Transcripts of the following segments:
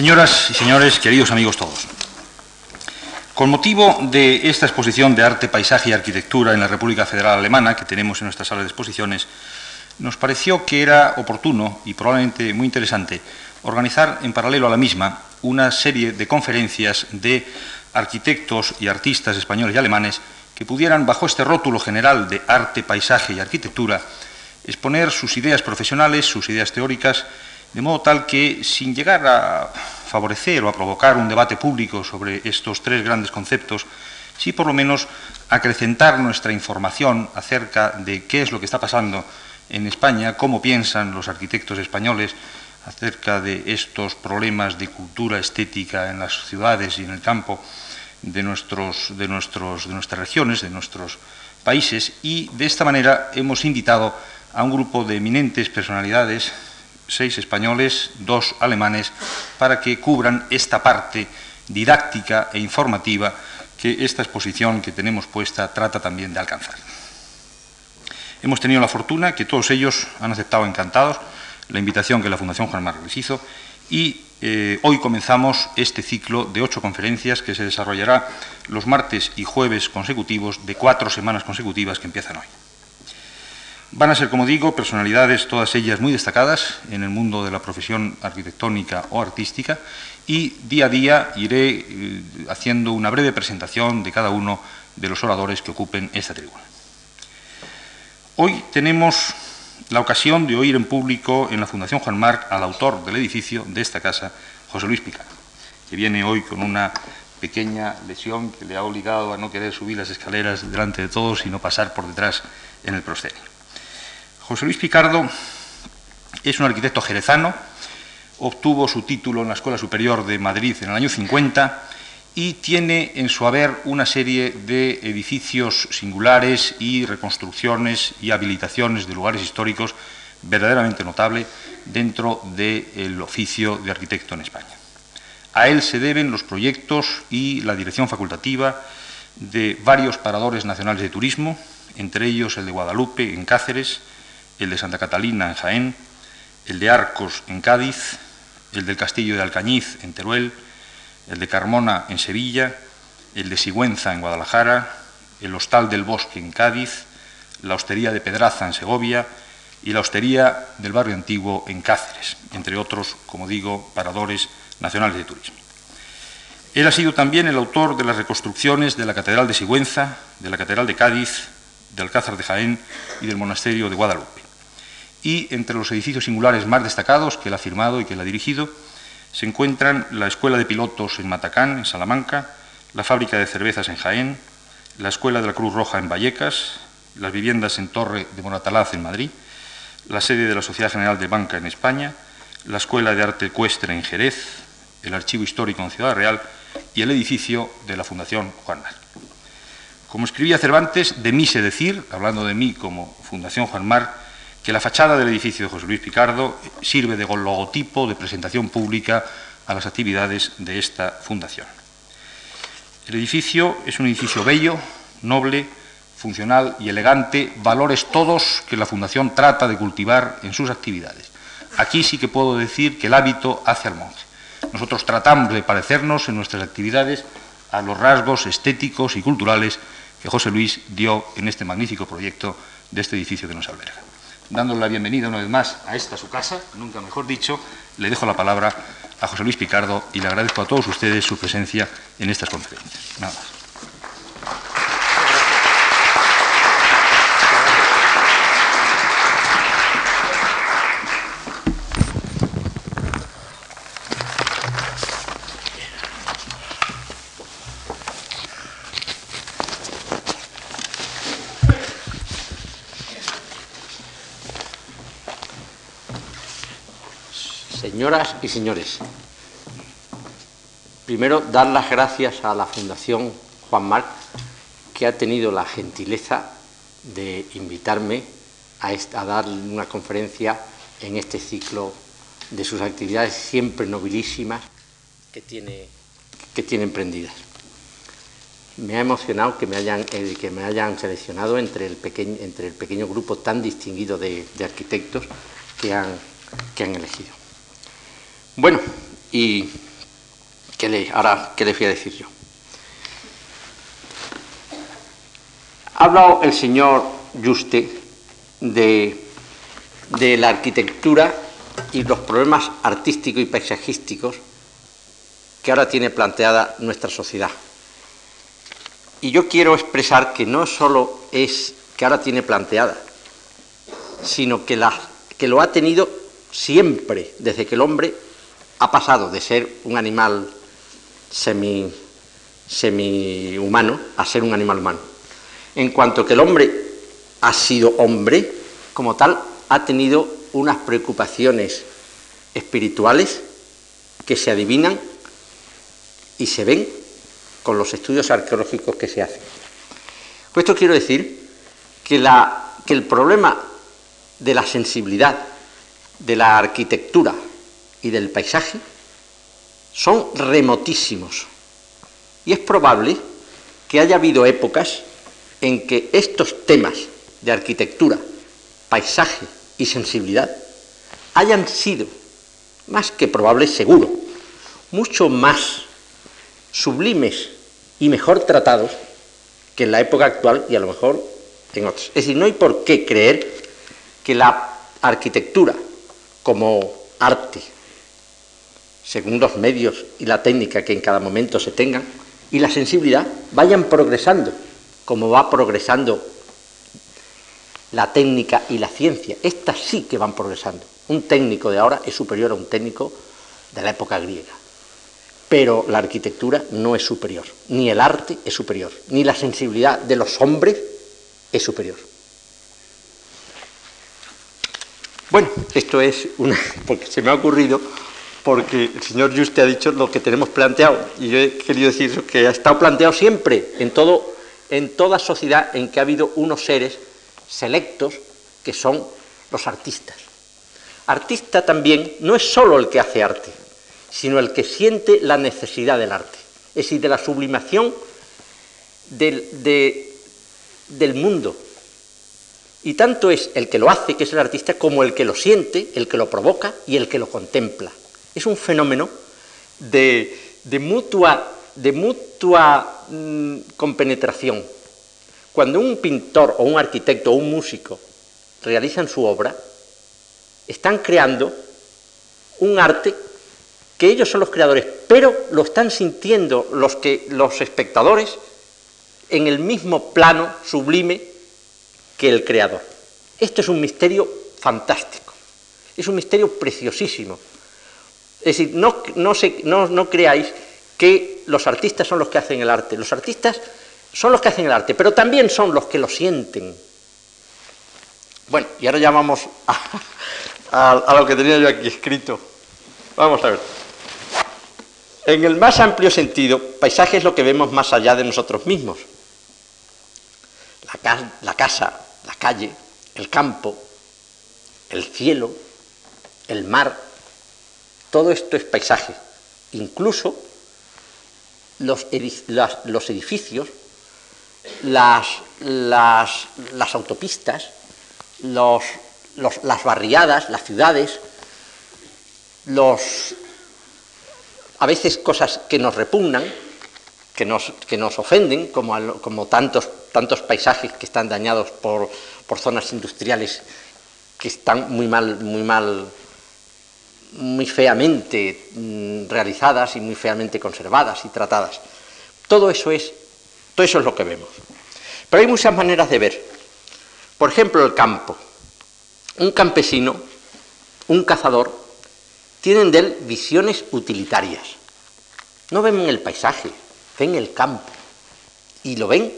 Señoras y señores, queridos amigos todos, con motivo de esta exposición de arte, paisaje y arquitectura en la República Federal Alemana que tenemos en nuestra sala de exposiciones, nos pareció que era oportuno y probablemente muy interesante organizar en paralelo a la misma una serie de conferencias de arquitectos y artistas españoles y alemanes que pudieran, bajo este rótulo general de arte, paisaje y arquitectura, exponer sus ideas profesionales, sus ideas teóricas, de modo tal que, sin llegar a favorecer o a provocar un debate público sobre estos tres grandes conceptos, sí por lo menos acrecentar nuestra información acerca de qué es lo que está pasando en España, cómo piensan los arquitectos españoles acerca de estos problemas de cultura estética en las ciudades y en el campo de, nuestros, de, nuestros, de nuestras regiones, de nuestros países, y de esta manera hemos invitado a un grupo de eminentes personalidades, seis españoles, dos alemanes, para que cubran esta parte didáctica e informativa que esta exposición que tenemos puesta trata también de alcanzar. Hemos tenido la fortuna que todos ellos han aceptado encantados la invitación que la Fundación Juan Marc les hizo y eh, hoy comenzamos este ciclo de ocho conferencias que se desarrollará los martes y jueves consecutivos de cuatro semanas consecutivas que empiezan hoy. Van a ser, como digo, personalidades, todas ellas muy destacadas en el mundo de la profesión arquitectónica o artística, y día a día iré eh, haciendo una breve presentación de cada uno de los oradores que ocupen esta tribuna. Hoy tenemos la ocasión de oír en público en la Fundación Juan Marc al autor del edificio de esta casa, José Luis Picard, que viene hoy con una pequeña lesión que le ha obligado a no querer subir las escaleras delante de todos, sino pasar por detrás en el proscenio. José Luis Picardo es un arquitecto jerezano, obtuvo su título en la Escuela Superior de Madrid en el año 50 y tiene en su haber una serie de edificios singulares y reconstrucciones y habilitaciones de lugares históricos verdaderamente notable dentro del oficio de arquitecto en España. A él se deben los proyectos y la dirección facultativa de varios paradores nacionales de turismo, entre ellos el de Guadalupe en Cáceres, el de Santa Catalina en Jaén, el de Arcos en Cádiz, el del Castillo de Alcañiz en Teruel, el de Carmona en Sevilla, el de Sigüenza en Guadalajara, el Hostal del Bosque en Cádiz, la Hostería de Pedraza en Segovia y la Hostería del Barrio Antiguo en Cáceres, entre otros, como digo, paradores nacionales de turismo. Él ha sido también el autor de las reconstrucciones de la Catedral de Sigüenza, de la Catedral de Cádiz, del Alcázar de Jaén y del Monasterio de Guadalupe. Y entre los edificios singulares más destacados que él ha firmado y que él ha dirigido, se encuentran la Escuela de Pilotos en Matacán, en Salamanca, la Fábrica de Cervezas en Jaén, la Escuela de la Cruz Roja en Vallecas, las viviendas en Torre de Moratalaz en Madrid, la sede de la Sociedad General de Banca en España, la Escuela de Arte Ecuestre en Jerez, el Archivo Histórico en Ciudad Real y el edificio de la Fundación Juan Mar. Como escribía Cervantes, de mí sé decir, hablando de mí como Fundación Juan Mar, que la fachada del edificio de José Luis Picardo sirve de logotipo de presentación pública a las actividades de esta fundación. El edificio es un edificio bello, noble, funcional y elegante, valores todos que la fundación trata de cultivar en sus actividades. Aquí sí que puedo decir que el hábito hace al monje. Nosotros tratamos de parecernos en nuestras actividades a los rasgos estéticos y culturales que José Luis dio en este magnífico proyecto de este edificio que nos alberga dándole la bienvenida una vez más a esta su casa, nunca mejor dicho, le dejo la palabra a José Luis Picardo y le agradezco a todos ustedes su presencia en estas conferencias. Nada más. Señoras y señores, primero dar las gracias a la Fundación Juan Marc, que ha tenido la gentileza de invitarme a, dar una conferencia en este ciclo de sus actividades siempre nobilísimas que tiene, emprendidas. Me ha emocionado que me hayan, eh, seleccionado entre el, pequeño, grupo tan distinguido de, arquitectos que han elegido. Bueno, y ¿qué le, ahora, ¿qué le voy a decir yo? Ha hablado el señor Juste de, de la arquitectura y los problemas artísticos y paisajísticos que ahora tiene planteada nuestra sociedad. Y yo quiero expresar que no solo es que ahora tiene planteada, sino que, la, que lo ha tenido siempre, desde que el hombre ha pasado de ser un animal semi, semi humano a ser un animal humano. En cuanto que el hombre ha sido hombre, como tal, ha tenido unas preocupaciones espirituales que se adivinan y se ven con los estudios arqueológicos que se hacen. Con esto quiero decir que, la, que el problema de la sensibilidad, de la arquitectura y del paisaje son remotísimos. Y es probable que haya habido épocas en que estos temas de arquitectura, paisaje y sensibilidad hayan sido, más que probable, seguro, mucho más sublimes y mejor tratados que en la época actual y a lo mejor en otros. Es decir, no hay por qué creer que la arquitectura como arte, según los medios y la técnica que en cada momento se tengan, y la sensibilidad vayan progresando, como va progresando la técnica y la ciencia. Estas sí que van progresando. Un técnico de ahora es superior a un técnico de la época griega. Pero la arquitectura no es superior, ni el arte es superior, ni la sensibilidad de los hombres es superior. Bueno, esto es una. porque se me ha ocurrido, porque el señor Juste ha dicho lo que tenemos planteado, y yo he querido decir que ha estado planteado siempre en, todo, en toda sociedad en que ha habido unos seres selectos que son los artistas. Artista también no es solo el que hace arte, sino el que siente la necesidad del arte, es decir, de la sublimación del, del mundo. Y tanto es el que lo hace, que es el artista, como el que lo siente, el que lo provoca y el que lo contempla. Es un fenómeno de, mutua, mm, compenetración. Cuando un pintor o un arquitecto o un músico realizan su obra, están creando un arte que ellos son los creadores, pero lo están sintiendo los, que, los espectadores en el mismo plano sublime que el creador. Esto es un misterio fantástico, es un misterio preciosísimo. Es decir, no, no, no creáis que los artistas son los que hacen el arte, los artistas son los que hacen el arte, pero también son los que lo sienten. Bueno, y ahora ya vamos a, a lo que tenía yo aquí escrito. Vamos a ver. En el más amplio sentido, paisaje es lo que vemos más allá de nosotros mismos. La, casa, la calle, el campo, el cielo, el mar, todo esto es paisaje. Incluso los, edificios, las, autopistas, las barriadas, las ciudades, a veces cosas que nos repugnan, que nos, ofenden, como, tantos paisajes que están dañados por, por zonas industriales que están muy mal, muy mal, muy feamente mm, realizadas y muy feamente conservadas y tratadas. Todo eso es, todo eso es lo que vemos. Pero hay muchas maneras de ver. Por ejemplo, el campo. Un campesino, un cazador, tienen de él visiones utilitarias. No ven el paisaje, ven el campo. Y lo ven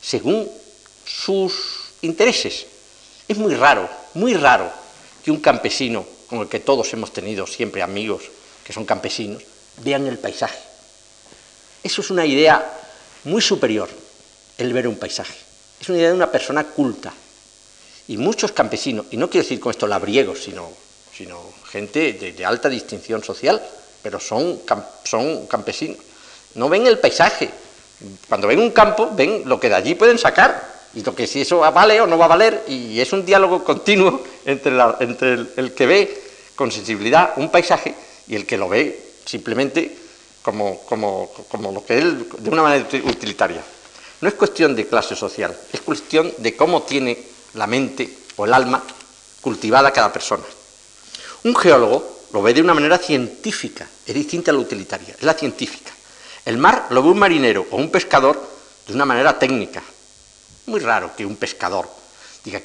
según sus intereses. Es muy raro, muy raro que un campesino, con el que todos hemos tenido siempre amigos que son campesinos, vean el paisaje. Eso es una idea muy superior, el ver un paisaje. Es una idea de una persona culta. Y muchos campesinos, y no quiero decir con esto labriegos, sino sino gente de, alta distinción social, pero son, son campesinos. No ven el paisaje. Cuando ven un campo, ven lo que de allí pueden sacar y lo que si eso vale o no va a valer, y es un diálogo continuo entre, el, que ve con sensibilidad un paisaje y el que lo ve simplemente como, como, como lo que él, de una manera utilitaria. No es cuestión de clase social, es cuestión de cómo tiene la mente o el alma cultivada cada persona. Un geólogo lo ve de una manera científica, es distinta a la utilitaria, es la científica. El mar lo ve un marinero o un pescador de una manera técnica. Muy raro que un pescador diga,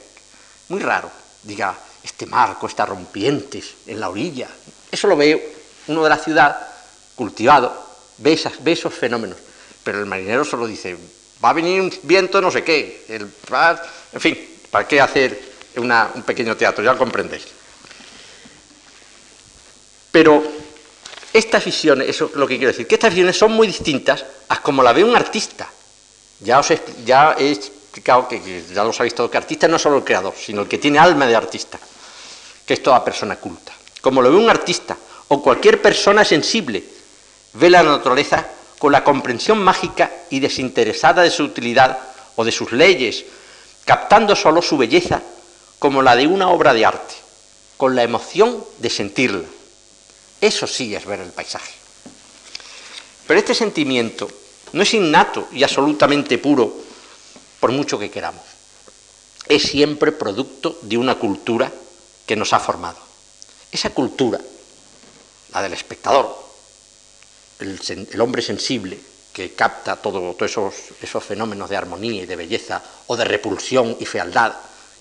muy raro, diga, este marco está rompientes en la orilla. Eso lo ve uno de la ciudad, cultivado, ve, esos fenómenos. Pero el marinero solo dice, va a venir un viento no sé qué, el, en fin, ¿para qué hacer un pequeño teatro? Ya lo comprendéis. Pero estas visiones, eso es lo que quiero decir, que estas visiones son muy distintas a como la ve un artista. Ya, os ya he explicado que, ya lo sabéis todo, que artista no es solo el creador, sino el que tiene alma de artista, que es toda persona culta. Como lo ve un artista o cualquier persona sensible, ve la naturaleza con la comprensión mágica y desinteresada de su utilidad o de sus leyes, captando solo su belleza como la de una obra de arte, con la emoción de sentirla eso sí es ver el paisaje. Pero este sentimiento no es innato y absolutamente puro, por mucho que queramos. Es siempre producto de una cultura que nos ha formado. Esa cultura, la del espectador, el, hombre sensible que capta todos esos, esos, fenómenos de armonía y de belleza o de repulsión y fealdad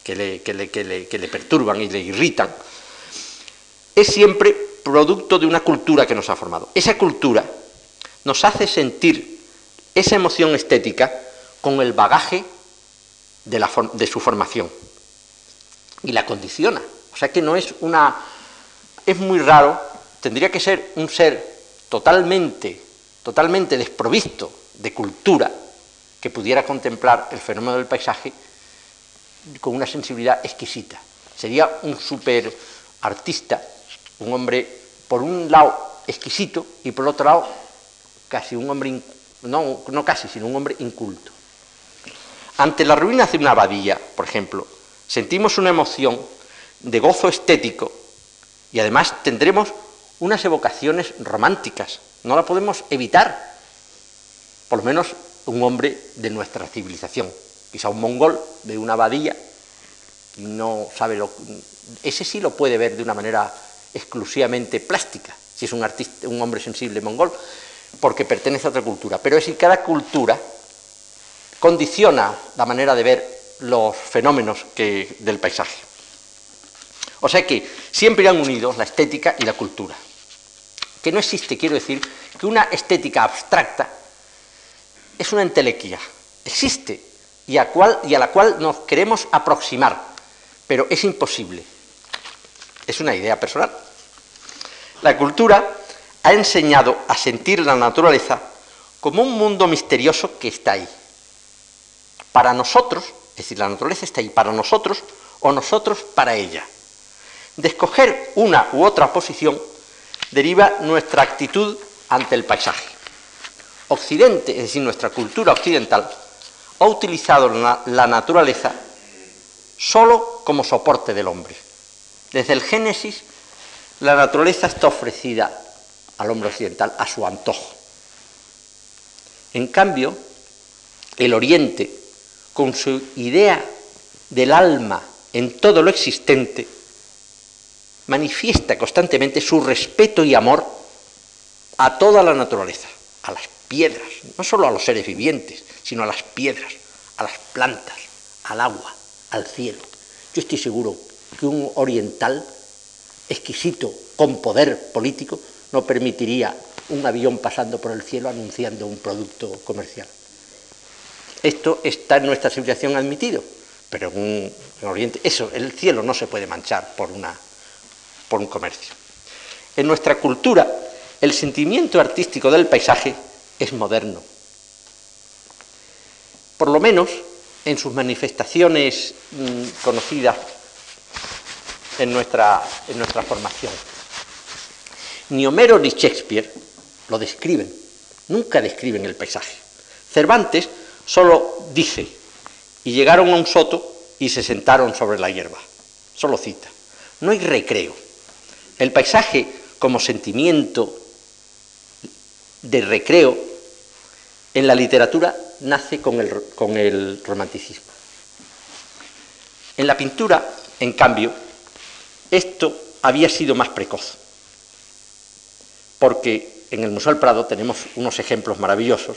que le perturban y le irritan, es siempre producto de una cultura que nos ha formado. Esa cultura nos hace sentir esa emoción estética con el bagaje de, su formación y la condiciona. O sea que no es una... Es muy raro, tendría que ser un ser totalmente, totalmente desprovisto de cultura que pudiera contemplar el fenómeno del paisaje con una sensibilidad exquisita. Sería un super artista un hombre, por un lado, exquisito y por otro lado, casi un hombre, no, no casi, sino un hombre inculto. Ante la ruina de una abadía, por ejemplo, sentimos una emoción de gozo estético y además tendremos unas evocaciones románticas, no la podemos evitar, por lo menos un hombre de nuestra civilización, quizá un mongol de una abadía, no sabe lo, ese sí lo puede ver de una manera exclusivamente plástica, si es un, artista, un hombre sensible mongol, porque pertenece a otra cultura. Pero es que cada cultura condiciona la manera de ver los fenómenos del paisaje. O sea que siempre han unidos la estética y la cultura. Que no existe, quiero decir, que una estética abstracta es una entelequia. Existe a, y a la cual nos queremos aproximar, pero es imposible. Es una idea personal. La cultura ha enseñado a sentir la naturaleza como un mundo misterioso que está ahí. Para nosotros, es decir, la naturaleza está ahí para nosotros o nosotros para ella. De escoger una u otra posición deriva nuestra actitud ante el paisaje. Occidente, es decir, nuestra cultura occidental, ha utilizado la naturaleza solo como soporte del hombre. Desde el Génesis, la naturaleza está ofrecida al hombre occidental a su antojo. En cambio, el Oriente, con su idea del alma en todo lo existente, manifiesta constantemente su respeto y amor a toda la naturaleza, a las piedras, no solo a los seres vivientes, sino a las piedras, a las plantas, al agua, al cielo. Yo estoy seguro que un oriental exquisito con poder político no permitiría un avión pasando por el cielo anunciando un producto comercial. Esto está en nuestra civilización admitido, pero en, Oriente, eso, el cielo no se puede manchar por, una, por un comercio. En nuestra cultura, el sentimiento artístico del paisaje es moderno. Por lo menos en sus manifestaciones mm, conocidas en en nuestra formación. Ni Homero ni Shakespeare lo describen, nunca describen el paisaje. Cervantes solo dice, y llegaron a un soto y se sentaron sobre la hierba, solo cita. No hay recreo. El paisaje como sentimiento de recreo en la literatura nace con el, con el romanticismo. En la pintura, en cambio, esto había sido más precoz, porque en el Museo del Prado tenemos unos ejemplos maravillosos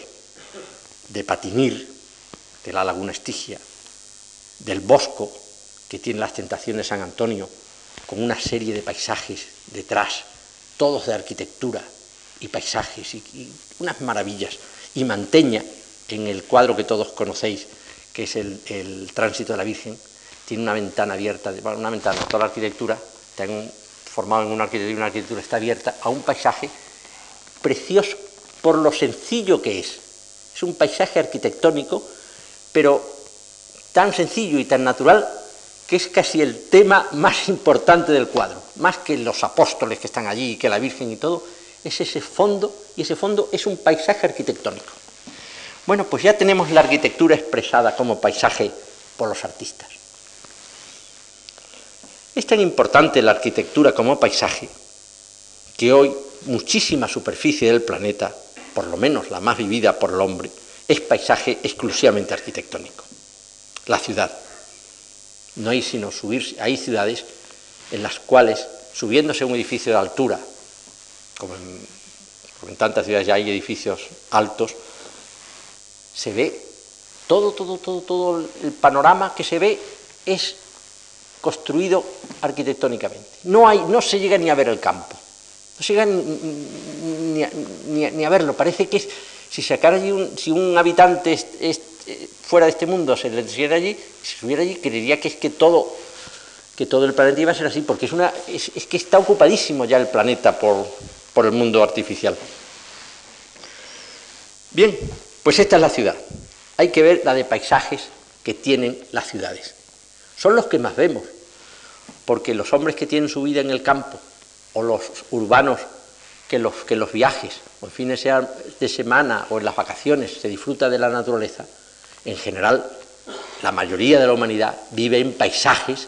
de Patinir, de la Laguna Estigia, del Bosco, que tiene las tentaciones de San Antonio, con una serie de paisajes detrás, todos de arquitectura y paisajes y, unas maravillas. Y Manteña, en el cuadro que todos conocéis, que es el, tránsito de la Virgen, tiene una ventana abierta, una ventana, toda la arquitectura, está formado en una arquitectura una arquitectura está abierta a un paisaje precioso por lo sencillo que es. Es un paisaje arquitectónico, pero tan sencillo y tan natural que es casi el tema más importante del cuadro, más que los apóstoles que están allí, que la Virgen y todo, es ese fondo, y ese fondo es un paisaje arquitectónico. Bueno, pues ya tenemos la arquitectura expresada como paisaje por los artistas. Es tan importante la arquitectura como paisaje que hoy muchísima superficie del planeta, por lo menos la más vivida por el hombre, es paisaje exclusivamente arquitectónico. La ciudad, no hay sino subir, hay ciudades en las cuales, subiéndose un edificio de altura, como en, tantas ciudades ya hay edificios altos, se ve todo, todo, todo, todo el panorama que se ve es construido arquitectónicamente. No, hay, no se llega ni a ver el campo, no se llega ni, a, verlo. Parece que si sacara allí un, si un habitante es, fuera de este mundo se le enseñara allí, si estuviera allí, creería que es que todo, que todo el planeta iba a ser así, porque es, una, es, que está ocupadísimo ya el planeta por, por el mundo artificial. Bien, pues esta es la ciudad. Hay que ver la de paisajes que tienen las ciudades. Son los que más vemos, porque los hombres que tienen su vida en el campo, o los urbanos que los, que los viajes, o en fines de semana o en las vacaciones se disfruta de la naturaleza, en general, la mayoría de la humanidad vive en paisajes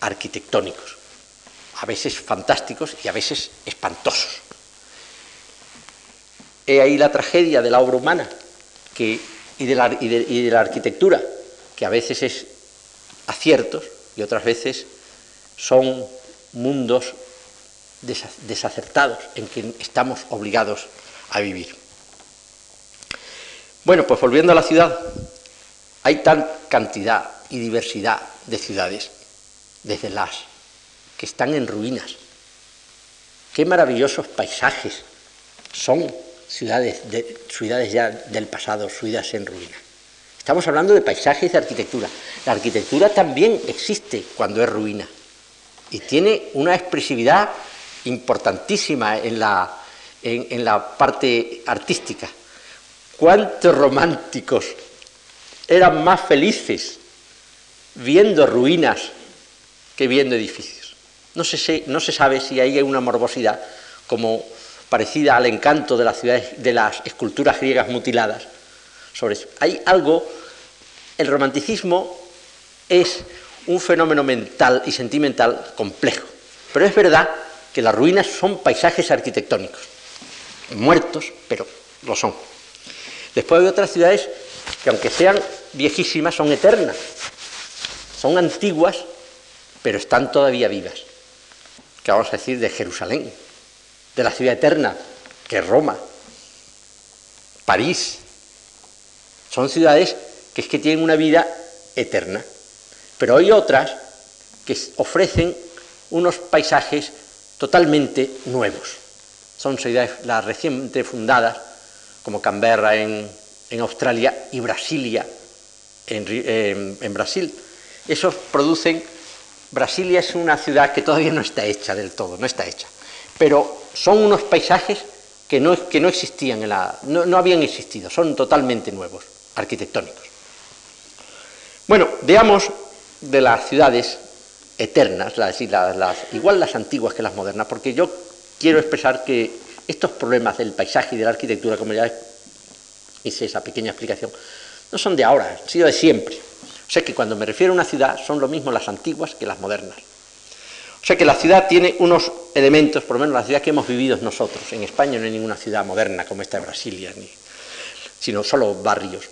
arquitectónicos, a veces fantásticos y a veces espantosos. He ahí la tragedia de la obra humana y, de la, y de la arquitectura, que a veces es aciertos y otras veces son mundos desacertados en que estamos obligados a vivir. Bueno, pues volviendo a la ciudad, hay tal cantidad y diversidad de ciudades, desde las que están en ruinas. Qué maravillosos paisajes son ciudades, de, ciudades ya del pasado, ciudades en ruinas. Estamos hablando de paisajes de arquitectura. La arquitectura también existe cuando es ruina y tiene una expresividad importantísima en la, en la parte artística. ¿Cuántos románticos eran más felices viendo ruinas que viendo edificios. No se, no se sabe si hay una morbosidad como parecida al encanto de las ciudades, de las esculturas griegas mutiladas. Sobre eso. Hay algo, el romanticismo es un fenómeno mental y sentimental complejo, pero es verdad que las ruinas son paisajes arquitectónicos, muertos, pero lo son. Después hay otras ciudades que aunque sean viejísimas, son eternas, son antiguas, pero están todavía vivas. ¿Qué vamos a decir de Jerusalén? De la ciudad eterna, que es Roma, París. Son ciudades que es que tienen una vida eterna. Pero hay otras que ofrecen unos paisajes totalmente nuevos. Son ciudades las recientemente fundadas, como Canberra en, Australia y Brasilia en, Brasil. Esos producen, Brasilia es una ciudad que todavía no está hecha del todo, no está hecha, pero son unos paisajes que no, que no existían, en la, no, habían existido, son totalmente nuevos, arquitectónicos. Bueno, veamos de las ciudades eternas, las, las, igual las antiguas que las modernas, porque yo quiero expresar que estos problemas del paisaje y de la arquitectura, como ya hice esa pequeña explicación, no son de ahora, han sido de siempre. O sea que cuando me refiero a una ciudad son lo mismo las antiguas que las modernas. O sea que la ciudad tiene unos elementos, por lo menos la ciudad que hemos vivido nosotros. En España no hay ninguna ciudad moderna como esta de Brasilia, ni, sino solo barrios.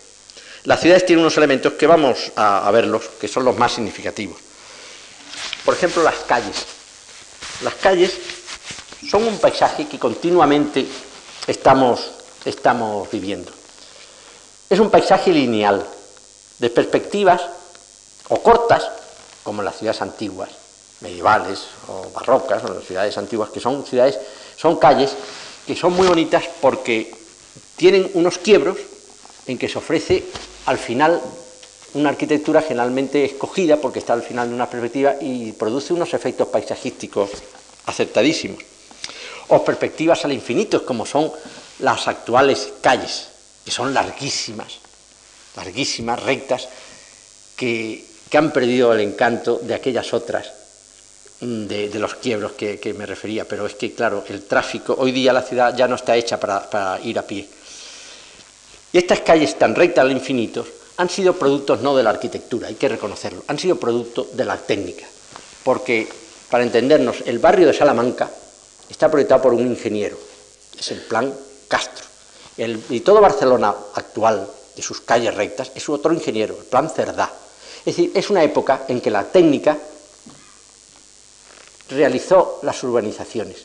Las ciudades tienen unos elementos que vamos a, verlos, que son los más significativos. Por ejemplo, las calles. Las calles son un paisaje que continuamente estamos, estamos viviendo. Es un paisaje lineal, de perspectivas o cortas, como las ciudades antiguas, medievales o barrocas, o las ciudades antiguas, que son ciudades, son calles que son muy bonitas porque tienen unos quiebros en que se ofrece al final una arquitectura generalmente escogida porque está al final de una perspectiva y produce unos efectos paisajísticos aceptadísimos. O perspectivas al infinito, como son las actuales calles, que son larguísimas, larguísimas, rectas, que, han perdido el encanto de aquellas otras, mm, de, los quiebros que, me refería. Pero es que, claro, el tráfico, hoy día la ciudad ya no está hecha para, ir a pie. Y estas calles tan rectas al infinito han sido productos no de la arquitectura, hay que reconocerlo, han sido producto de la técnica. Porque, para entendernos, el barrio de Salamanca está proyectado por un ingeniero, es el plan Castro. y todo Barcelona actual, de sus calles rectas, es otro ingeniero, el plan Cerdá. Es decir, es una época en que la técnica realizó las urbanizaciones,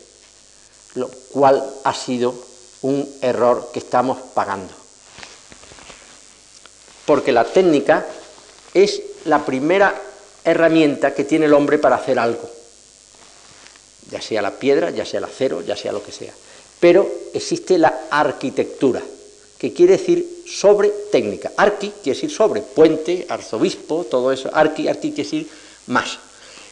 lo cual ha sido un error que estamos pagando. Porque la técnica es la primera herramienta que tiene el hombre para hacer algo, ya sea la piedra, ya sea el acero, ya sea lo que sea. Pero existe la arquitectura, que quiere decir sobre técnica. Arqui quiere decir sobre, puente, arzobispo, todo eso. Arqui, arqui quiere decir más.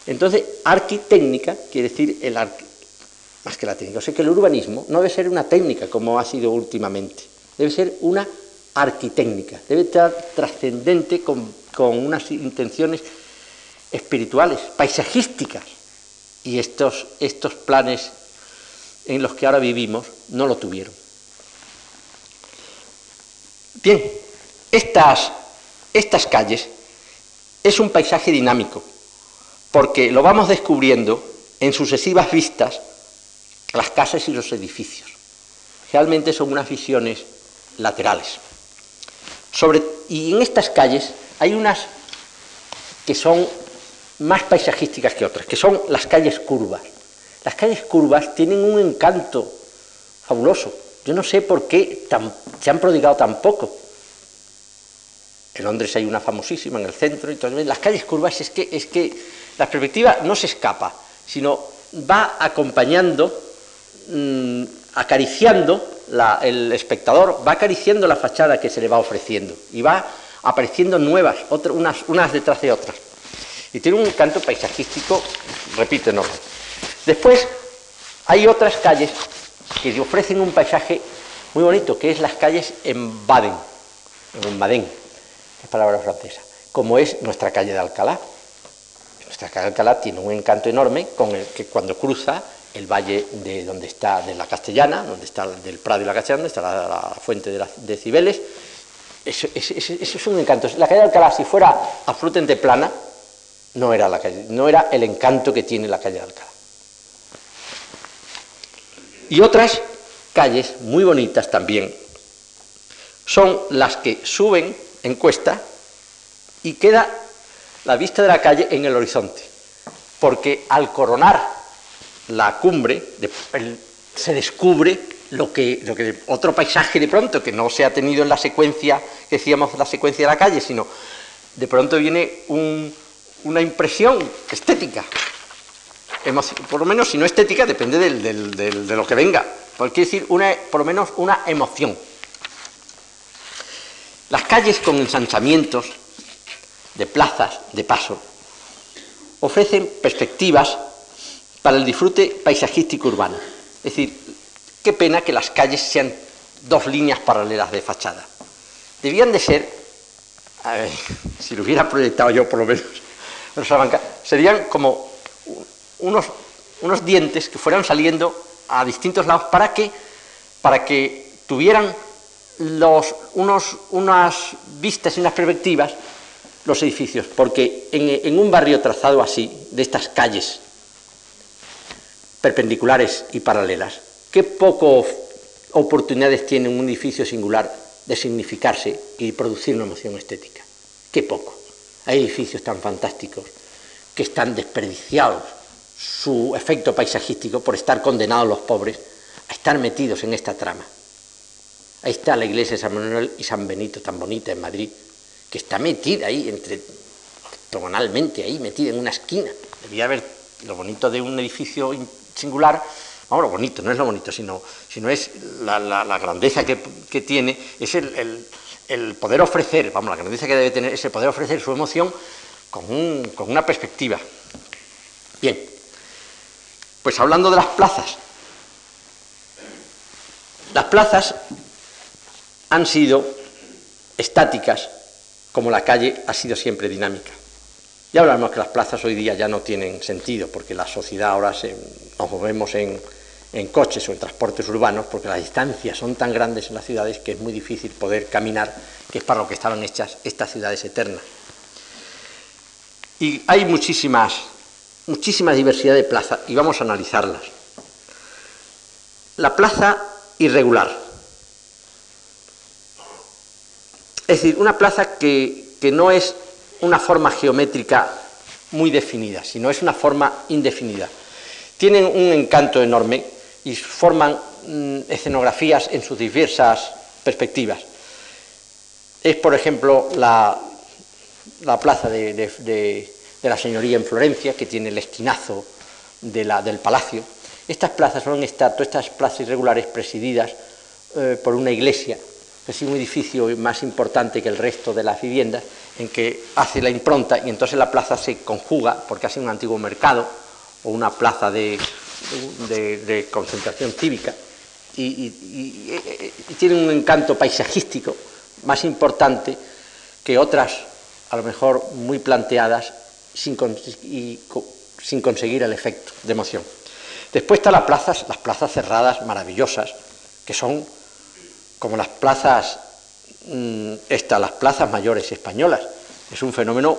Entonces, arquitécnica quiere decir el más que la técnica. O sea que el urbanismo no debe ser una técnica como ha sido últimamente, debe ser una arquitécnica, debe estar trascendente con, con unas intenciones espirituales, paisajísticas. Y estos, estos planes en los que ahora vivimos no lo tuvieron. Bien, estas, estas calles es un paisaje dinámico, porque lo vamos descubriendo en sucesivas vistas las casas y los edificios. Realmente son unas visiones laterales. Sobre, y en estas calles hay unas que son más paisajísticas que otras, que son las calles curvas. Las calles curvas tienen un encanto fabuloso. Yo no sé por qué se han prodigado tan poco. En Londres hay una famosísima en el centro, y todas las calles curvas es que, es que la perspectiva no se escapa, sino va acompañando, mm, acariciando, el espectador va acariciando la fachada que se le va ofreciendo y va apareciendo nuevas, unas, unas detrás de otras. Y tiene un encanto paisajístico, repito, enorme. Después hay otras calles que ofrecen un paisaje muy bonito, que es las calles en Baden, en Baden, es palabra francesa, como es nuestra calle de Alcalá. Nuestra calle de Alcalá tiene un encanto enorme con el que cuando cruza el valle de donde está de la Castellana, donde está del Prado y la Castellana, donde está la, fuente de, Cibeles, eso, es un encanto. La calle de Alcalá, si fuera absolutamente plana, no era, la calle, no era el encanto que tiene la calle de Alcalá. Y otras calles muy bonitas también son las que suben en cuesta y queda la vista de la calle en el horizonte, porque al coronar la cumbre se descubre lo que, otro paisaje de pronto que no se ha tenido en la secuencia que decíamos la secuencia de la calle, sino de pronto viene una impresión estética por lo menos si no estética, depende de lo que venga. Quiere decir, una, por lo menos una emoción. Las calles con ensanchamientos de plazas de paso ofrecen perspectivas para el disfrute paisajístico urbano. Es decir, qué pena que las calles sean dos líneas paralelas de fachada. Debían de ser, si lo hubiera proyectado yo por lo menos, serían como unos, unos dientes que fueran saliendo a distintos lados para que, para que tuvieran los, unos, unas vistas y unas perspectivas los edificios, porque en, un barrio trazado así, de estas calles perpendiculares y paralelas. Qué pocas oportunidades tiene un edificio singular de significarse y producir una emoción estética. Qué poco. Hay edificios tan fantásticos que están desperdiciados su efecto paisajístico por estar condenados los pobres a estar metidos en esta trama. Ahí está la iglesia de San Manuel y San Benito, tan bonita en Madrid, que está metida ahí, entre, octogonalmente, ahí, metida en una esquina. Debía haber lo bonito de un edificio singular, vamos, lo bonito, no es lo bonito, sino, sino es la, grandeza que, tiene, es el, el, poder ofrecer, vamos, la grandeza que debe tener es el poder ofrecer su emoción con, con una perspectiva. Bien, pues hablando de las plazas, las plazas han sido estáticas como la calle ha sido siempre dinámica. Ya hablamos que las plazas hoy día ya no tienen sentido porque la sociedad ahora se, nos movemos en, en coches o en transportes urbanos porque las distancias son tan grandes en las ciudades que es muy difícil poder caminar, que es para lo que estaban hechas estas ciudades eternas. Y hay muchísimas, muchísima diversidad de plazas y vamos a analizarlas. La plaza irregular. Es decir, una plaza que, no es una forma geométrica muy definida, sino es una forma indefinida. Tienen un encanto enorme y forman mm, escenografías en sus diversas perspectivas. Es, por ejemplo, la, plaza de, la Señoría en Florencia, que tiene el esquinazo del palacio. Estas plazas son estatuas, estas plazas irregulares presididas eh, por una iglesia es un edificio más importante que el resto de las viviendas, en que hace la impronta y entonces la plaza se conjuga, porque hace un antiguo mercado o una plaza de, concentración cívica, y, tiene un encanto paisajístico más importante que otras, a lo mejor muy planteadas, sin, sin conseguir el efecto de emoción. Después están las plazas, las plazas cerradas maravillosas, que son como las plazas, mm, las plazas mayores españolas. Es un fenómeno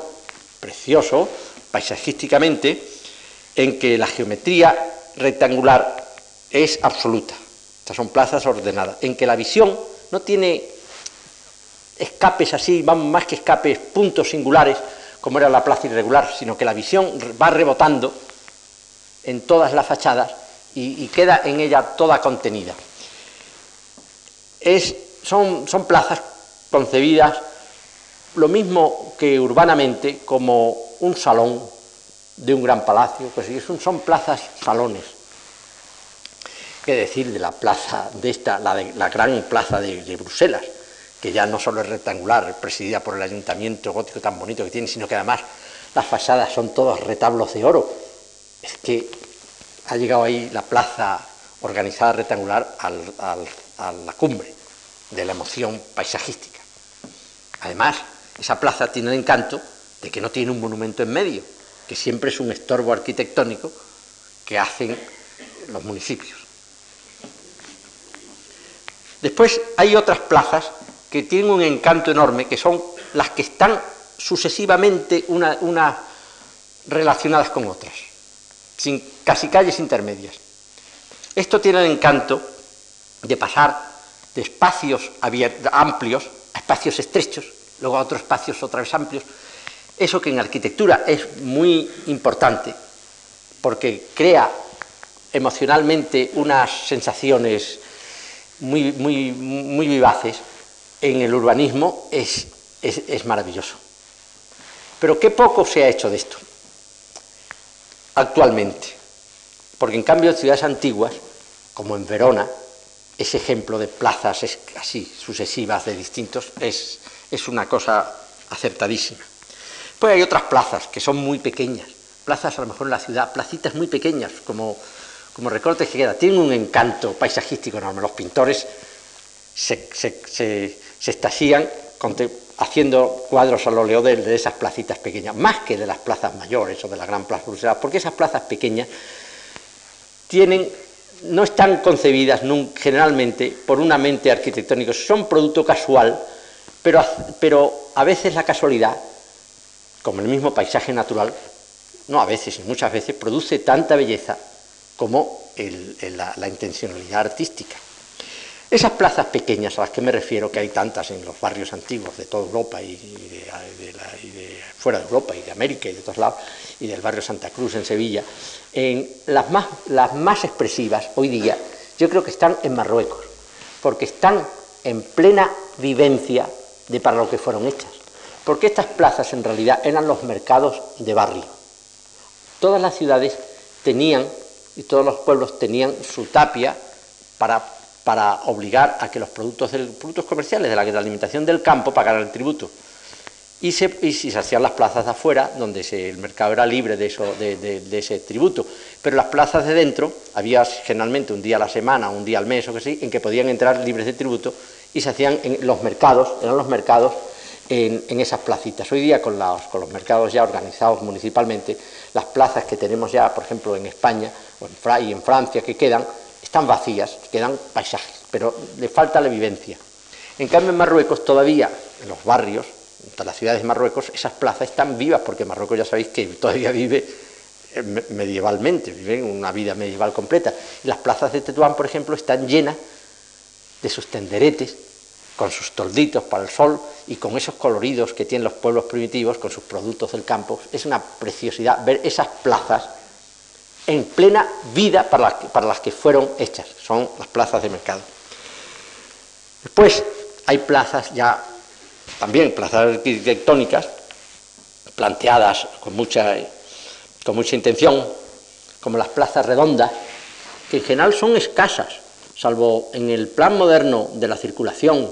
precioso, paisajísticamente, en que la geometría rectangular es absoluta. Estas son plazas ordenadas, en que la visión no tiene escapes así, van más que escapes, puntos singulares, como era la plaza irregular, sino que la visión va rebotando en todas las fachadas y queda en ella toda contenida son, son plazas concebidas lo mismo que urbanamente como un salón de un gran palacio, pues son, son plazas salones. ¿Qué decir de la plaza de esta, la, gran plaza de, de, Bruselas, que ya no solo es rectangular, presidida por el ayuntamiento gótico tan bonito que tiene, sino que además las fachadas son todos retablos de oro. Es que ha llegado ahí la plaza organizada rectangular a la cumbre de la emoción paisajística. Además, esa plaza tiene el encanto de que no tiene un monumento en medio, que siempre es un estorbo arquitectónico que hacen los municipios. Después hay otras plazas que tienen un encanto enorme, que son las que están sucesivamente unas relacionadas con otras, sin casi calles intermedias. Esto tiene el encanto de pasar de espacios amplios espacios estrechos, luego a otros espacios otra vez amplios. Eso que en arquitectura es muy importante, porque crea emocionalmente unas sensaciones muy, muy, muy vivaces, en el urbanismo es, es maravilloso. Pero qué poco se ha hecho de esto actualmente, porque en cambio en ciudades antiguas, como en Verona, ese ejemplo de plazas así sucesivas de distintos es, es una cosa acertadísima. Pues hay otras plazas que son muy pequeñas, plazas a lo mejor en la ciudad, placitas muy pequeñas, como, como recortes que queda, tienen un encanto paisajístico enorme. Los pintores se, se, se, haciendo cuadros al óleo de, de, esas placitas pequeñas, más que de las plazas mayores o de la gran plaza Bruselas, porque esas plazas pequeñas tienen no están concebidas generalmente por una mente arquitectónica, son producto casual, pero, pero a veces la casualidad, como el mismo paisaje natural, no a veces, muchas veces, produce tanta belleza como la intencionalidad artística. Esas plazas pequeñas a las que me refiero, que hay tantas en los barrios antiguos de toda Europa y, de, fuera de Europa y de América y de todos lados, y del barrio Santa Cruz en Sevilla, en las, más, las más expresivas hoy día yo creo que están en Marruecos, porque están en plena vivencia de para lo que fueron hechas. Porque estas plazas en realidad eran los mercados de barrio. Todas las ciudades tenían y todos los pueblos tenían su tapia para para obligar a que los productos, productos comerciales de la, alimentación del campo pagaran el tributo. Y se, se hacían las plazas de afuera, donde el mercado era libre de, eso, de, ese tributo. Pero las plazas de dentro, había generalmente un día a la semana, un día al mes o que sí, en que podían entrar libres de tributo y se hacían en los mercados, eran los mercados en, esas placitas. Hoy día, con los, con los mercados ya organizados municipalmente, las plazas que tenemos ya, por ejemplo, en España o en, y en Francia, que quedan, están vacías, quedan paisajes, pero le falta la vivencia. En cambio, en Marruecos todavía, en los barrios, en las ciudades de Marruecos, esas plazas están vivas, porque Marruecos ya sabéis que todavía vive eh, medievalmente, vive una vida medieval completa. las plazas de Tetuán, por ejemplo, están llenas de sus tenderetes, con sus tolditos para el sol y con esos coloridos que tienen los pueblos primitivos, con sus productos del campo. Es una preciosidad ver esas plazas en plena vida para las, que, fueron hechas, son las plazas de mercado. Después hay plazas ya, también plazas arquitectónicas, planteadas con mucha, con mucha intención, como las plazas redondas, que en general son escasas, salvo en el plan moderno de la circulación,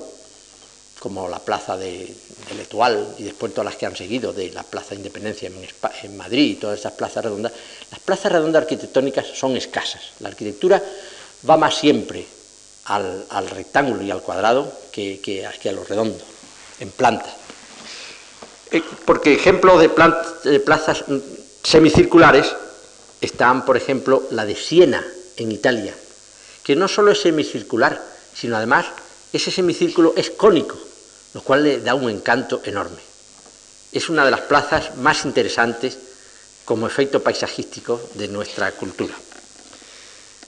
como la plaza de, de y después todas las que han seguido, de la Plaza de Independencia en, Madrid y todas estas plazas redondas, las plazas redondas arquitectónicas son escasas. La arquitectura va más siempre al, rectángulo y al cuadrado que, que, a lo redondo, en planta. Eh, porque ejemplo de, de plazas semicirculares están, por ejemplo, la de Siena, en Italia, que no solo es semicircular, sino además ese semicírculo es cónico, lo cual le da un encanto enorme. Es una de las plazas más interesantes como efecto paisajístico de nuestra cultura.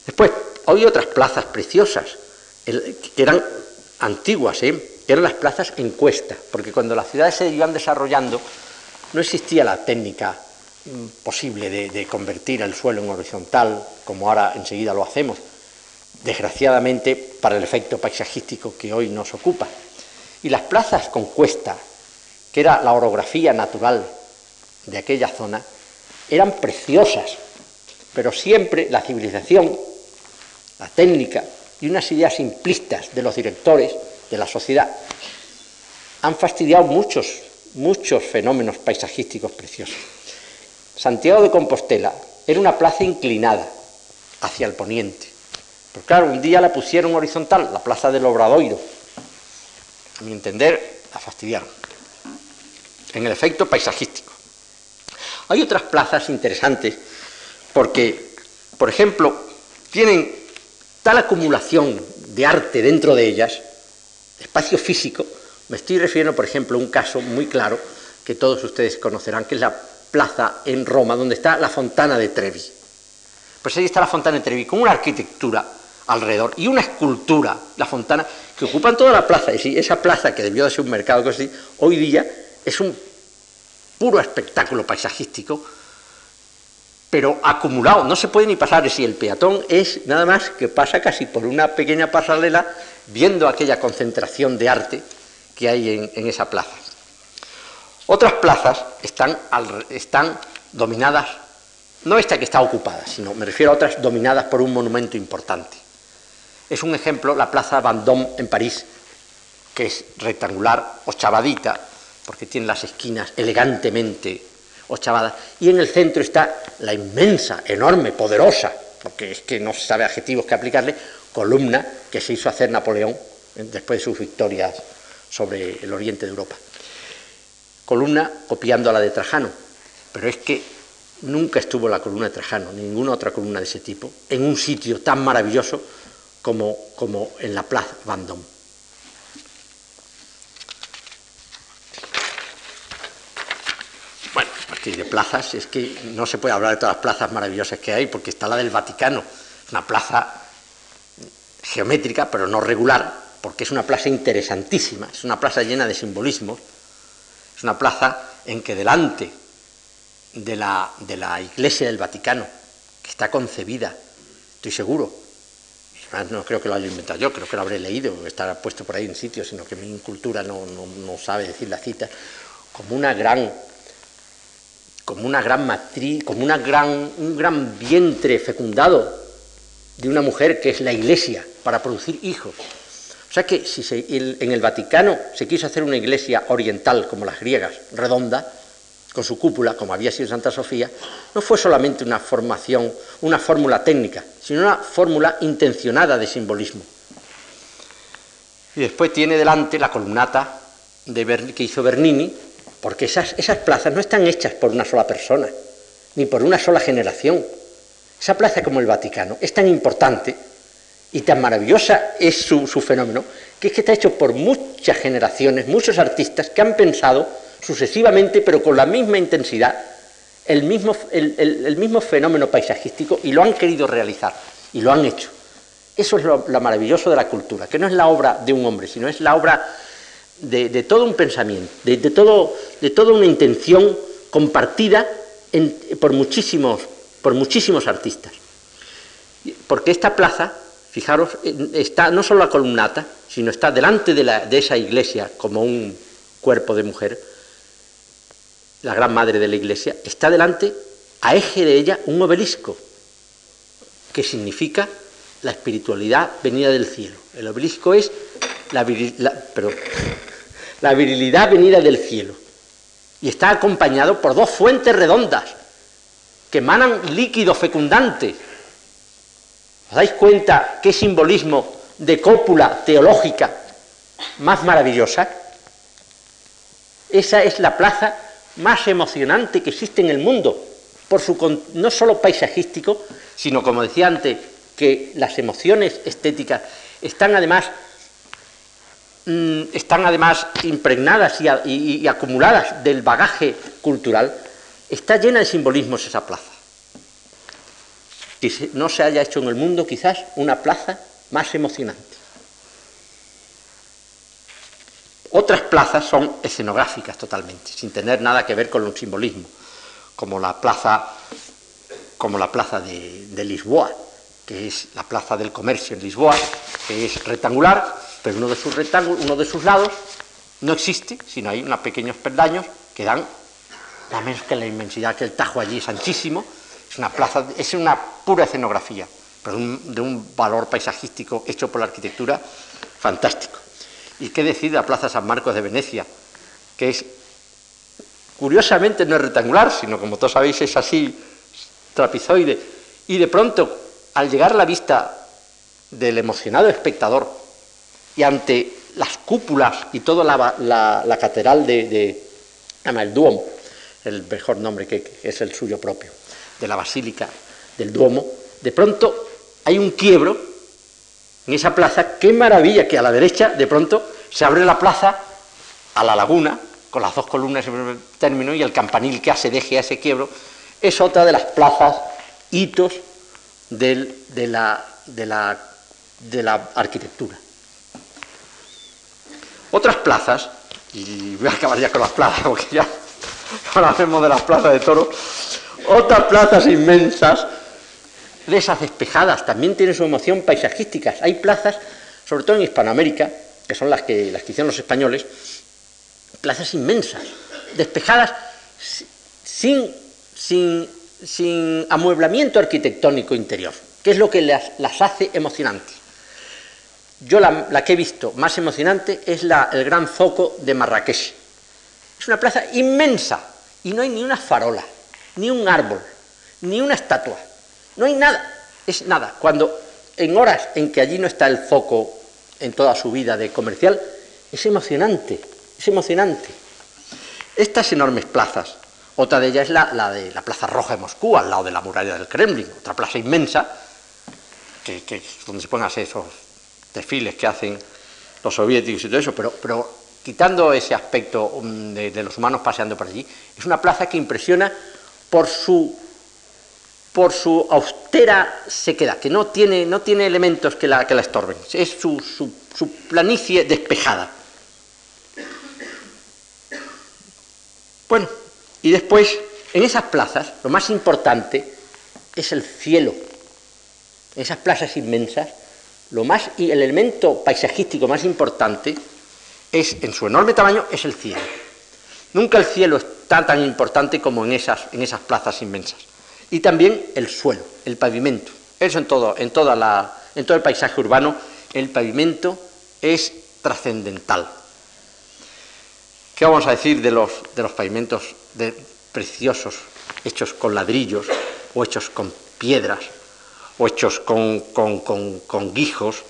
Después, hay otras plazas preciosas, que eran antiguas, ¿eh? Eran las plazas en cuesta, porque cuando las ciudades se iban desarrollando no existía la técnica mm, posible de, de, convertir el suelo en horizontal, como ahora enseguida lo hacemos, desgraciadamente para el efecto paisajístico que hoy nos ocupa. Y las plazas con cuesta, que era la orografía natural de aquella zona, eran preciosas, pero siempre la civilización, la técnica y unas ideas simplistas de los directores de la sociedad han fastidiado muchos, muchos fenómenos paisajísticos preciosos. Santiago de Compostela era una plaza inclinada hacia el poniente. Pero claro, un día la pusieron horizontal, la plaza del Obradoiro, a mi entender, la fastidiaron, en el efecto paisajístico. Hay otras plazas interesantes porque, por ejemplo, tienen tal acumulación de arte dentro de ellas, espacio físico, me estoy refiriendo, por ejemplo, a un caso muy claro que todos ustedes conocerán, que es la plaza en Roma, donde está la fontana de Trevi. Pues ahí está la fontana de Trevi, con una arquitectura alrededor y una escultura, la fontana, que ocupan toda la plaza. Y esa plaza que debió de ser un mercado así, hoy día es un puro espectáculo paisajístico, pero acumulado, no se puede ni pasar. Si el peatón es nada más que pasa casi por una pequeña pasarela viendo aquella concentración de arte que hay en, esa plaza. Otras plazas están, están dominadas, no esta que está ocupada, sino me refiero a otras dominadas por un monumento importante. Es un ejemplo la Plaza Vendôme en París, que es rectangular, ochavadita, porque tiene las esquinas elegantemente ochavadas, y en el centro está la inmensa, enorme, poderosa, porque es que no se sabe adjetivos que aplicarle, columna que se hizo hacer Napoleón después de sus victorias sobre el oriente de Europa. Columna copiando a la de Trajano, pero es que nunca estuvo la columna de Trajano, ninguna otra columna de ese tipo, en un sitio tan maravilloso como, como en la Plaza Vendôme. Bueno, pues que de plazas, es que no se puede hablar de todas las plazas maravillosas que hay, porque está la del Vaticano, una plaza geométrica, pero no regular, porque es una plaza interesantísima, es una plaza llena de simbolismos, es una plaza en que delante de la, de la iglesia del Vaticano, que está concebida, estoy seguro, no creo que lo haya inventado yo, creo que lo habré leído, estará puesto por ahí en sitio, sino que mi cultura no, no sabe decir la cita, como una gran como una gran matriz, como una gran, un gran vientre fecundado de una mujer que es la iglesia para producir hijos. O sea que si en el Vaticano se quiso hacer una iglesia oriental como las griegas, redonda, con su cúpula, como había sido Santa Sofía, no fue solamente una formación, una fórmula técnica, sino una fórmula intencionada de simbolismo. Y después tiene delante la columnata de que hizo Bernini, porque esas, esas plazas no están hechas por una sola persona, ni por una sola generación. Esa plaza como el Vaticano es tan importante y tan maravillosa es su, fenómeno, que es que está hecho por muchas generaciones, muchos artistas que han pensado sucesivamente, pero con la misma intensidad, el mismo, el, mismo fenómeno paisajístico y lo han querido realizar y lo han hecho. Eso es lo, maravilloso de la cultura, que no es la obra de un hombre, sino es la obra de, todo un pensamiento, de, todo, de toda una intención compartida por, muchísimos, por muchísimos artistas. Porque esta plaza Fijaros, está no solo la columnata, sino está delante de, esa iglesia como un cuerpo de mujer, la gran madre de la iglesia, está delante, a eje de ella, un obelisco, que significa la espiritualidad venida del cielo. El obelisco es la, la virilidad venida del cielo. Y está acompañado por dos fuentes redondas que emanan líquido fecundante ¿Os dais cuenta qué simbolismo de cópula teológica más maravillosa? Esa es la plaza más emocionante que existe en el mundo, por su no solo paisajístico, sino como decía antes, que las emociones estéticas están además mm, están además impregnadas y acumuladas del bagaje cultural, está llena de simbolismos esa plaza que no se haya hecho en el mundo quizás una plaza más emocionante. Otras plazas son escenográficas totalmente, sin tener nada que ver con el simbolismo, como la plaza, como la plaza de, Lisboa, que es la plaza del comercio en Lisboa, que es rectangular, pero uno de sus uno de sus lados no existe, sino hay unos pequeños peldaños que dan, a menos que la inmensidad que el Tajo allí es anchísimo, es una plaza, es una pura escenografía, pero de un valor paisajístico hecho por la arquitectura fantástico. ¿Y qué decir de la Plaza San Marcos de Venecia? Que es, curiosamente, no es rectangular, sino como todos sabéis, es así, trapizoide. Y de pronto, al llegar a la vista del emocionado espectador y ante las cúpulas y toda la, catedral de, de el Duomo, el mejor nombre que es el suyo propio, de la basílica del Duomo, de pronto hay un quiebro en esa plaza, qué maravilla que a la derecha de pronto se abre la plaza a la laguna, con las dos columnas en el término y el campanil que hace deje a ese quiebro, es otra de las plazas, hitos de, la, de, la, de la arquitectura. Otras plazas, y voy a acabar ya con las plazas, porque ya ahora de las plazas de toro, otras plazas inmensas, de esas despejadas, también tienen su emoción paisajística. Hay plazas, sobre todo en Hispanoamérica, que son las que, las que hicieron los españoles, plazas inmensas, despejadas sin, sin, sin amueblamiento arquitectónico interior, que es lo que las, hace emocionantes. Yo la, que he visto más emocionante es la, el gran foco de Marrakech. Es una plaza inmensa y no hay ni una farola ni un árbol, ni una estatua, no hay nada, es nada. Cuando en horas en que allí no está el foco en toda su vida de comercial, es emocionante, es emocionante. Estas enormes plazas, otra de ellas es la, de la Plaza Roja de Moscú, al lado de la muralla del Kremlin, otra plaza inmensa, que, donde se pueden hacer esos desfiles que hacen los soviéticos y todo eso, pero, pero quitando ese aspecto mm, de, los humanos paseando por allí, es una plaza que impresiona por su, por su austera sequedad, que no tiene, no tiene elementos que la, que la estorben, es su, su, su planicie despejada. Bueno, y después, en esas plazas, lo más importante es el cielo. En esas plazas inmensas, lo más, y el elemento paisajístico más importante es, en su enorme tamaño, es el cielo. Nunca el cielo está tan importante como en esas, en esas plazas inmensas. Y también el suelo, el pavimento. Eso en todo, en, toda la, en todo el paisaje urbano, el pavimento es trascendental. ¿Qué vamos a decir de los, de los pavimentos preciosos hechos con ladrillos o hechos con piedras o hechos con, con, guijos?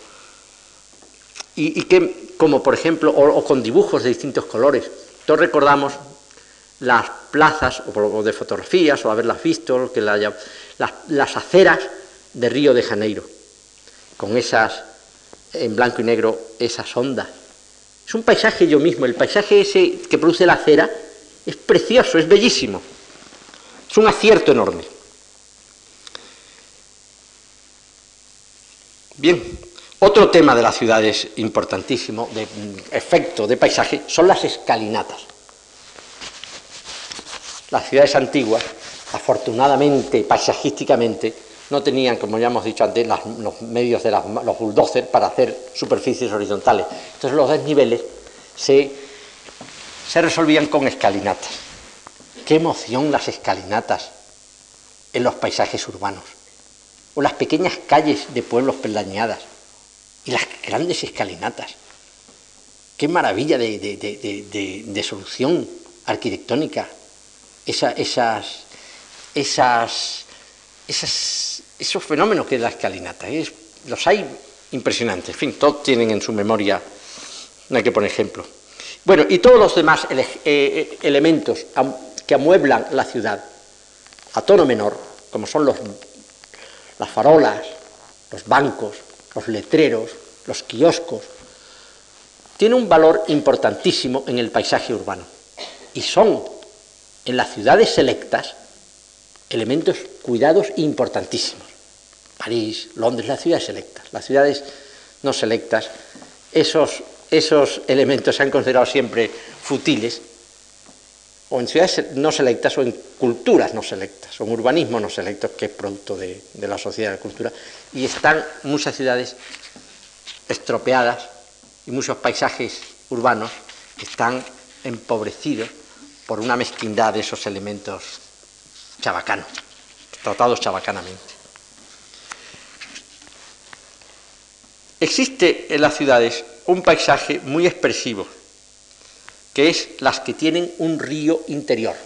Y, que, como por ejemplo, o, con dibujos de distintos colores. Todos recordamos las plazas o, de fotografías o haberlas visto, que las, las aceras de Río de Janeiro, con esas, en blanco y negro, esas ondas es un paisaje yo mismo, el paisaje ese que produce la acera es precioso, es bellísimo. Es un acierto enorme. Bien, otro tema de la ciudad es importantísimo, de efecto de paisaje, son las escalinatas. Las ciudades antiguas, afortunadamente, paisajísticamente, no tenían, como ya hemos dicho antes, los medios de los bulldozers para hacer superficies horizontales. Entonces los desniveles se, se resolvían con escalinatas. Qué emoción las escalinatas en los paisajes urbanos, o las pequeñas calles de pueblos peldañadas, y las grandes escalinatas. Qué maravilla de, solución arquitectónica. esas, esas, esas esos fenómenos que es la escalinata. los hay impresionantes. En fin, todos tienen en su memoria, no hay que poner ejemplo. Bueno, y todos los demás eh, eh, elementos que amueblan la ciudad a tono menor, como son los, las farolas, los bancos, los letreros, los kioscos, tienen un valor importantísimo en el paisaje urbano. Y son, en las ciudades selectas, elementos cuidados importantísimos. París, Londres, las ciudades selectas. Las ciudades no selectas, esos, esos elementos se han considerado siempre futiles, o en ciudades no selectas o en culturas no selectas, o en urbanismo no selectos, que es producto de, de la sociedad de la cultura, y están muchas ciudades estropeadas y muchos paisajes urbanos están empobrecidos por una mezquindad de esos elementos chabacanos, tratados chabacanamente. Existe en las ciudades un paisaje muy expresivo, que es las que tienen un río interior.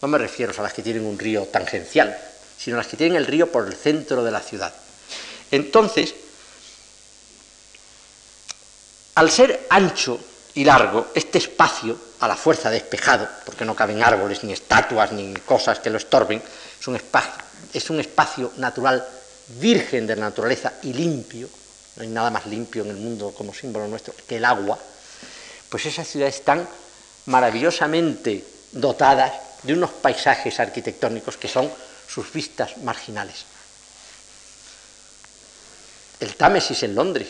No me refiero a las que tienen un río tangencial, sino a las que tienen el río por el centro de la ciudad. Entonces, al ser ancho y largo, este espacio, a la fuerza despejado, porque no caben árboles, ni estatuas, ni cosas que lo estorben, es un espacio, es un espacio natural virgen de la naturaleza y limpio, no hay nada más limpio en el mundo como símbolo nuestro que el agua, pues esas ciudades están maravillosamente dotadas de unos paisajes arquitectónicos que son sus vistas marginales. El Támesis en Londres.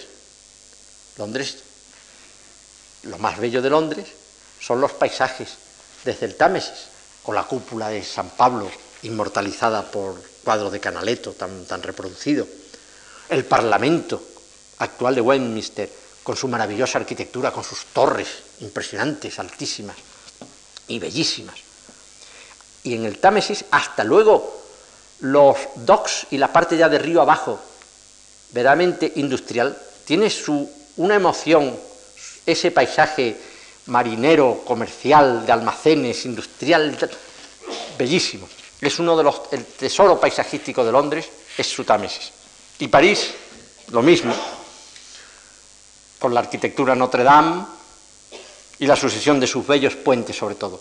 Londres, lo más bello de Londres son los paisajes desde el Támesis, con la cúpula de San Pablo inmortalizada por cuadro de Canaletto tan, tan reproducido, el Parlamento actual de Westminster, con su maravillosa arquitectura, con sus torres impresionantes, altísimas y bellísimas. Y en el Támesis, hasta luego, los docks y la parte ya de río abajo, verdaderamente industrial, tiene su, una emoción, ese paisaje marinero, comercial, de almacenes, industrial, bellísimo es uno de los, el tesoro paisajístico de Londres es su Támesis. Y París, lo mismo, con la arquitectura Notre Dame y la sucesión de sus bellos puentes sobre todo.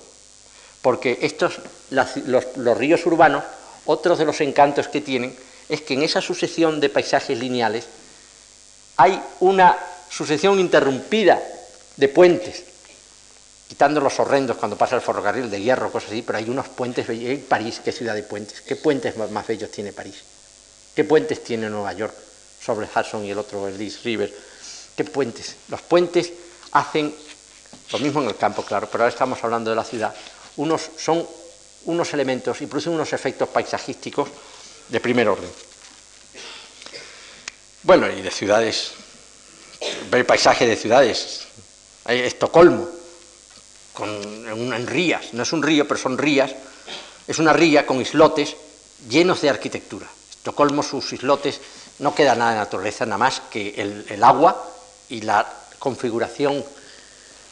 Porque estos, los, ríos urbanos, otros de los encantos que tienen es que en esa sucesión de paisajes lineales hay una sucesión interrumpida de puentes, quitando los horrendos cuando pasa el ferrocarril de hierro, cosas así, pero hay unos puentes bellos. París, qué ciudad de puentes. ¿Qué puentes más bellos tiene París? ¿Qué puentes tiene Nueva York sobre Hudson y el otro, el East River? ¿Qué puentes? Los puentes hacen lo mismo en el campo, claro, pero ahora estamos hablando de la ciudad. Unos son unos elementos y producen unos efectos paisajísticos de primer orden. Bueno, y de ciudades, el paisaje de ciudades. Hay Estocolmo, con, en, rías, no es un río, pero son rías, es una ría con islotes llenos de arquitectura. Estocolmo, sus islotes, no queda nada de naturaleza, nada más que el, agua y la configuración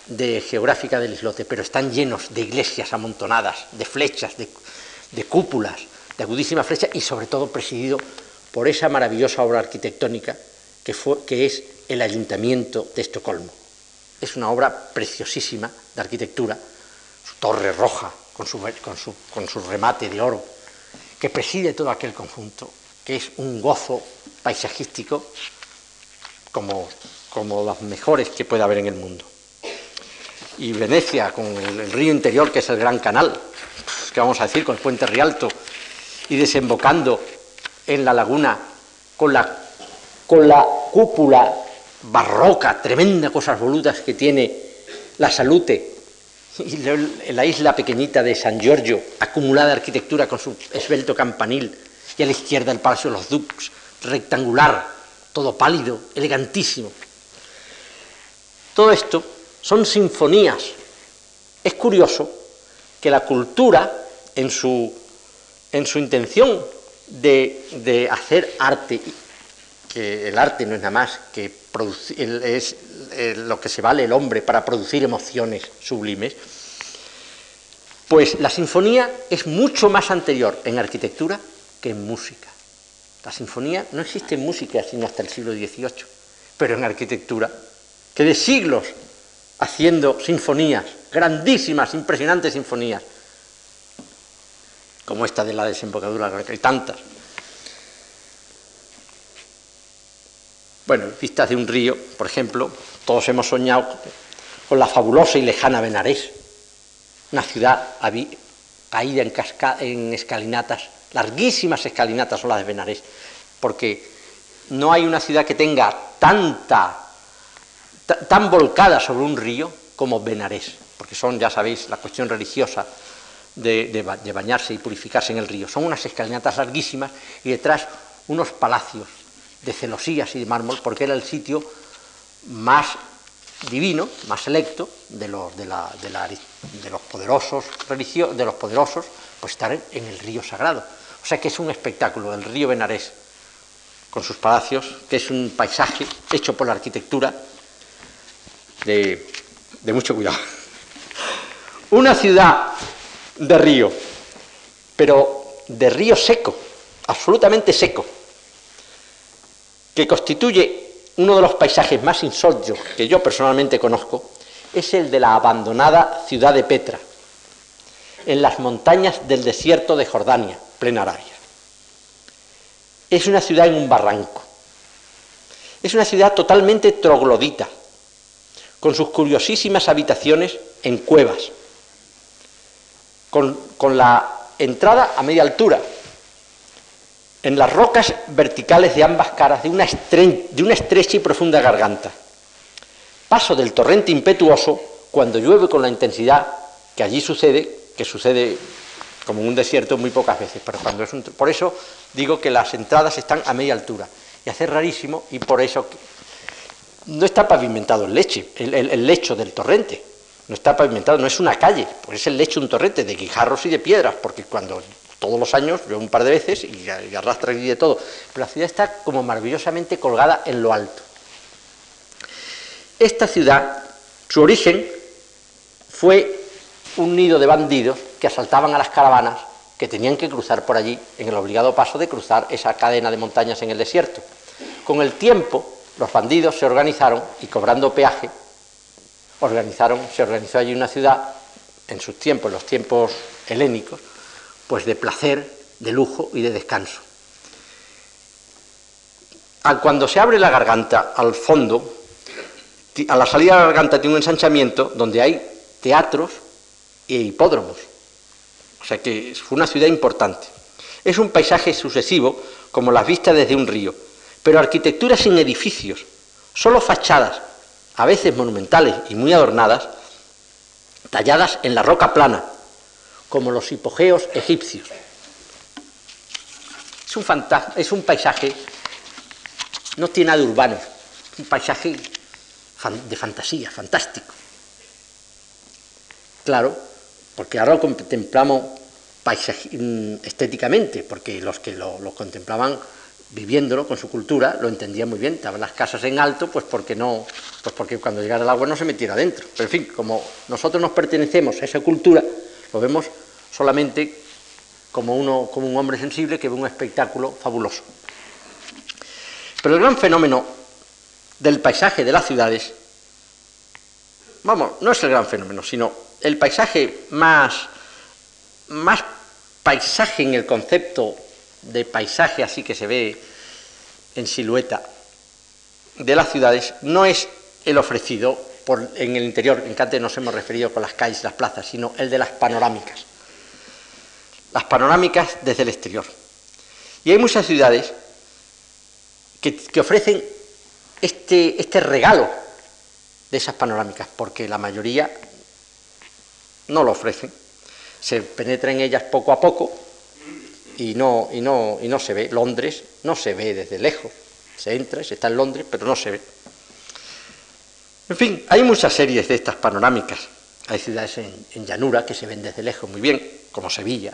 de, geográfica del islote, pero están llenos de iglesias amontonadas, de flechas, de, cúpulas, de agudísimas flechas y sobre todo presidido por esa maravillosa obra arquitectónica que, fue, que es el Ayuntamiento de Estocolmo. Es una obra preciosísima de arquitectura, su torre roja con su, con su remate de oro, que preside todo aquel conjunto, que es un gozo paisajístico como, como los mejores que puede haber en el mundo. Y Venecia, con el, río interior, que es el Gran Canal, pues, ¿qué vamos a decir? Con el puente Rialto, y desembocando en la laguna con la, con la cúpula barroca, tremenda, cosas volutas que tiene la Salute, y la isla pequeñita de San Giorgio, acumulada arquitectura con su esbelto campanil, y a la izquierda el Palacio de los Dux, rectangular, todo pálido, elegantísimo. Todo esto son sinfonías. Es curioso que la cultura, en su, en su intención de, hacer arte, que el arte no es nada más que es lo que se vale el hombre para producir emociones sublimes, pues la sinfonía es mucho más anterior en arquitectura que en música. La sinfonía no existe en música sino hasta el siglo XVIII, pero en arquitectura, de siglos haciendo sinfonías, grandísimas, impresionantes sinfonías, como esta de la desembocadura, hay tantas. Bueno, vistas de un río, por ejemplo, todos hemos soñado con la fabulosa y lejana Benarés, una ciudad caída en, en escalinatas, larguísimas escalinatas son las de Benarés, porque no hay una ciudad que tenga tanta, tan volcada sobre un río como Benarés, porque son, ya sabéis, la cuestión religiosa de, bañarse y purificarse en el río. Son unas escalinatas larguísimas y detrás unos palacios de celosías y de mármol, porque era el sitio más divino, más selecto de los, de, los poderosos religiosos, de los poderosos, pues estar en, el río sagrado. O sea que es un espectáculo, el río Benarés, con sus palacios, que es un paisaje hecho por la arquitectura de mucho cuidado. Una ciudad de río, pero de río seco, absolutamente seco, que constituye uno de los paisajes más insólitos que yo personalmente conozco, es el de la abandonada ciudad de Petra, en las montañas del desierto de Jordania, plena Arabia. Es una ciudad en un barranco. Es una ciudad totalmente troglodita, con sus curiosísimas habitaciones en cuevas, con, la entrada a media altura, en las rocas verticales de ambas caras de una, de una estrecha y profunda garganta. Paso del torrente impetuoso cuando llueve con la intensidad que allí sucede, que sucede como en un desierto muy pocas veces, pero cuando es un, por eso digo que las entradas están a media altura y hace rarísimo y por eso no está pavimentado el, leche, el lecho del torrente, no está pavimentado, no es una calle, pues es el lecho de un torrente de guijarros y de piedras, porque cuando todos los años veo un par de veces y, arrastra y de todo, pero la ciudad está como maravillosamente colgada en lo alto. Esta ciudad, su origen fue un nido de bandidos que asaltaban a las caravanas que tenían que cruzar por allí en el obligado paso de cruzar esa cadena de montañas en el desierto. Con el tiempo, los bandidos se organizaron y cobrando peaje organizaron, se organizó allí una ciudad, en sus tiempos, los tiempos helénicos, pues de placer, de lujo y de descanso. Cuando se abre la garganta al fondo, a la salida de la garganta tiene un ensanchamiento donde hay teatros e hipódromos. O sea que fue una ciudad importante. Es un paisaje sucesivo como las vistas desde un río, pero arquitectura sin edificios, solo fachadas, a veces monumentales y muy adornadas, talladas en la roca plana, como los hipogeos egipcios. Es un, es un paisaje, no tiene nada de urbano, es un paisaje de fantasía, fantástico. Claro, porque ahora lo contemplamos mm, estéticamente, porque los que lo, contemplaban viviéndolo con su cultura lo entendían muy bien. Estaban las casas en alto, pues porque no, pues porque cuando llegara el agua no se metiera adentro. Pero en fin, como nosotros nos pertenecemos a esa cultura, lo vemos solamente como, uno, como un hombre sensible que ve un espectáculo fabuloso. Pero el gran fenómeno del paisaje de las ciudades, vamos, no es el gran fenómeno, sino el paisaje más, más paisaje en el concepto de paisaje así que se ve en silueta de las ciudades, no es el ofrecido por, en el interior, en que antes nos hemos referido con las calles y las plazas, sino el de las panorámicas. Las panorámicas desde el exterior. Y hay muchas ciudades que, que ofrecen este, este regalo de esas panorámicas, porque la mayoría no lo ofrecen. Se penetra en ellas poco a poco y no, y no, y no se ve. Londres no se ve desde lejos. Se entra, se está en Londres, pero no se ve. En fin, hay muchas series de estas panorámicas. Hay ciudades en, llanura que se ven desde lejos muy bien, como Sevilla,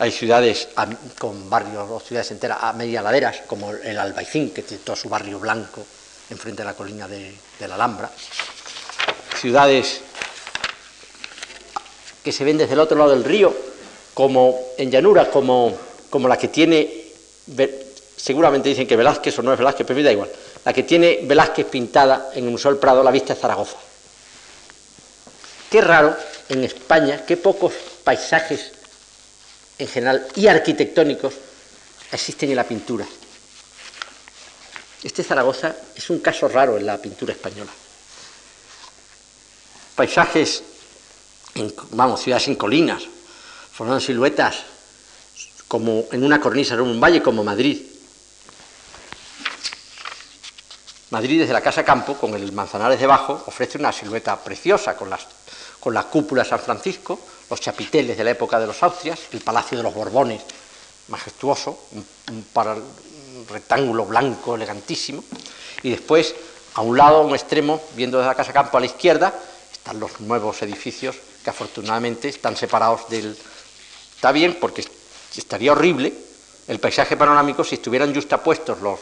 hay ciudades con barrios o ciudades enteras a media laderas, como el Albaicín, que tiene todo su barrio blanco enfrente de la colina de, la Alhambra. Ciudades que se ven desde el otro lado del río, como en llanura, como, como la que tiene, seguramente dicen que Velázquez o no es Velázquez, pero me da igual, la que tiene Velázquez pintada en el Museo del Prado, la vista de Zaragoza. Qué raro en España, qué pocos paisajes en general y arquitectónicos existen en la pintura. Este Zaragoza es un caso raro en la pintura española. Paisajes, vamos, ciudades en colinas, formando siluetas como en una cornisa en un valle como Madrid. Madrid desde la Casa Campo, con el Manzanares debajo, ofrece una silueta preciosa con, las, con la cúpula San Francisco, los chapiteles de la época de los Austrias, el Palacio de los Borbones, majestuoso, un, rectángulo blanco elegantísimo, y después, a un lado, a un extremo, viendo desde la Casa Campo a la izquierda, están los nuevos edificios que afortunadamente están separados del... Está bien porque estaría horrible el paisaje panorámico si estuvieran justapuestos los,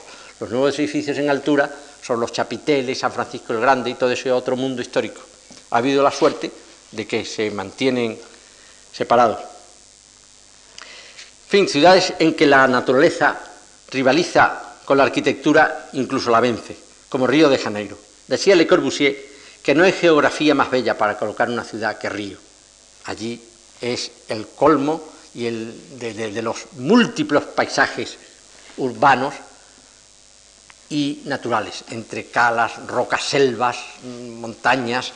nuevos edificios en altura son los chapiteles, San Francisco el Grande y todo ese otro mundo histórico. Ha habido la suerte de que se mantienen separados. En fin, ciudades en que la naturaleza rivaliza con la arquitectura, incluso la vence, como Río de Janeiro. Decía Le Corbusier que no hay geografía más bella para colocar una ciudad que Río. Allí es el colmo y el de, los múltiples paisajes urbanos y naturales, entre calas, rocas, selvas, montañas,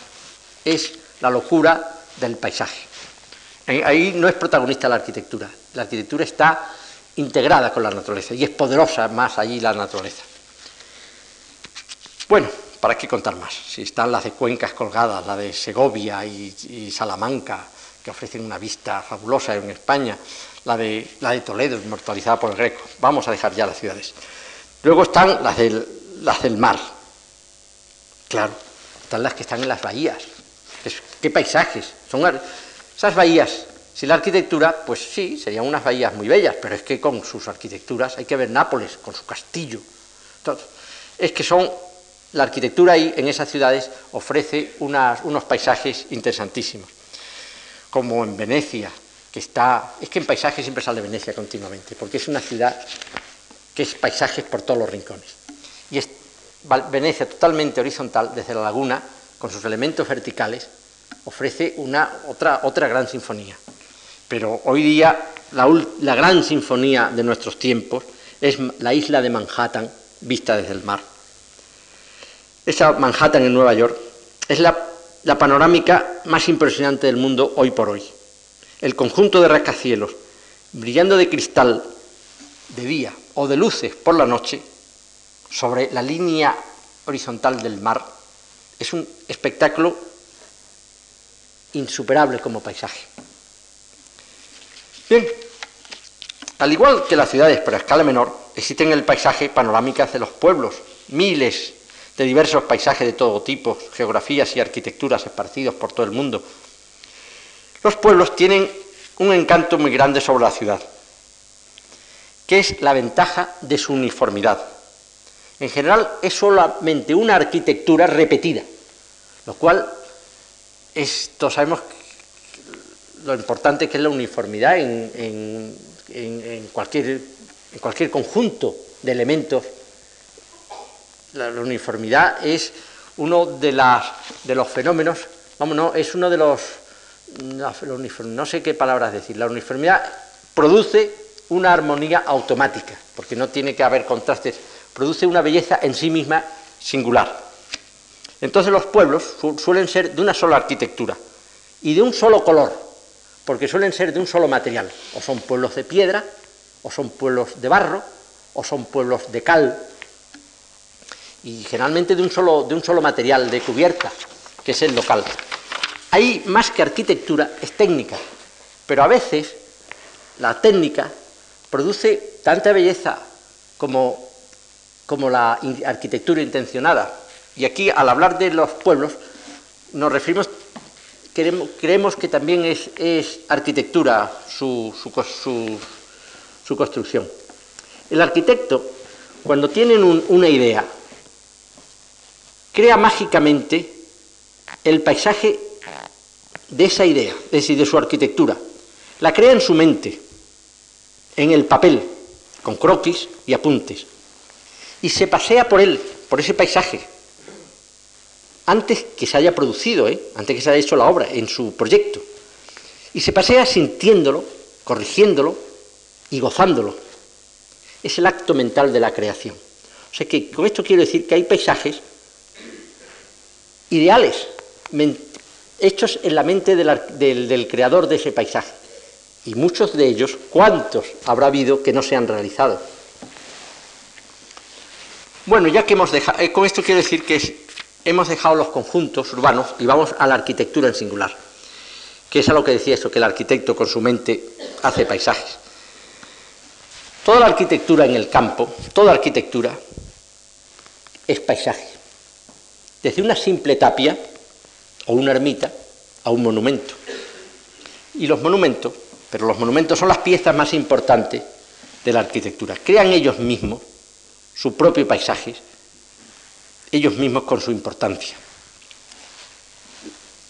es la locura del paisaje. Ahí no es protagonista la arquitectura. La arquitectura está integrada con la naturaleza y es poderosa más allí la naturaleza. Bueno, ¿para qué contar más? Si están las de Cuencas colgadas, la de Segovia y, Salamanca, que ofrecen una vista fabulosa en España, la de, la de Toledo, inmortalizada por el Greco. Vamos a dejar ya las ciudades. Luego están las del, las del mar. Claro, están las que están en las bahías. ¿Qué paisajes? Son esas bahías, si la arquitectura, pues sí, serían unas bahías muy bellas, pero es que con sus arquitecturas hay que ver Nápoles, con su castillo. Todo. Es que son, la arquitectura ahí, en esas ciudades, ofrece unos paisajes interesantísimos. Como en Venecia, que está, es que en paisajes siempre sale Venecia continuamente, porque es una ciudad que es paisajes por todos los rincones. Y es Venecia totalmente horizontal, desde la laguna, con sus elementos verticales, ofrece una, otra, otra gran sinfonía. Pero hoy día la, gran sinfonía de nuestros tiempos es la isla de Manhattan vista desde el mar. esa Manhattan en Nueva York, es la, la panorámica más impresionante del mundo hoy por hoy. El conjunto de rascacielos, brillando de cristal de día o de luces por la noche, sobre la línea horizontal del mar, es un espectáculo insuperable como paisaje. Bien, al igual que las ciudades, pero escala menor, existen en el paisaje panorámicas de los pueblos, miles de diversos paisajes de todo tipo, geografías y arquitecturas esparcidos por todo el mundo. Los pueblos tienen un encanto muy grande sobre la ciudad, que es la ventaja de su uniformidad. En general es solamente una arquitectura repetida, lo cual todos sabemos lo importante que es la uniformidad en, cualquier, cualquier, conjunto de elementos. La, uniformidad es uno de, las, de los fenómenos, vamos, no, es uno de los, no sé qué palabras decir, la uniformidad produce una armonía automática, porque no tiene que haber contrastes, produce una belleza en sí misma singular. Entonces los pueblos suelen ser de una sola arquitectura y de un solo color, porque suelen ser de un solo material. O son pueblos de piedra, o son pueblos de barro, o son pueblos de cal, y generalmente de un solo, de un solo material, de cubierta, que es el local. Hay más que arquitectura, es técnica, pero a veces la técnica produce tanta belleza como, como la arquitectura intencionada. Y aquí, al hablar de los pueblos, nos referimos, creemos que también es, arquitectura su, construcción. El arquitecto, cuando tiene una idea, crea mágicamente el paisaje de esa idea, es decir, de su arquitectura. La crea en su mente, en el papel, con croquis y apuntes. Y se pasea por él, por ese paisaje, antes que se haya producido, ¿eh? antes que se haya hecho la obra, en su proyecto. Y se pasea sintiéndolo, corrigiéndolo y gozándolo. Es el acto mental de la creación. O sea que con esto quiero decir que hay paisajes ideales, hechos en la mente del, creador de ese paisaje. Y muchos de ellos, ¿cuántos habrá habido que no se han realizado? Bueno, ya que hemos dejado, eh, con esto quiero decir que hemos dejado los conjuntos urbanos y vamos a la arquitectura en singular, que es a lo que decía esto, que el arquitecto con su mente hace paisajes. Toda la arquitectura en el campo, toda arquitectura es paisaje. Desde una simple tapia o una ermita a un monumento. Y los monumentos, pero los monumentos son las piezas más importantes de la arquitectura. Crean ellos mismos su propio paisaje ellos mismos con su importancia.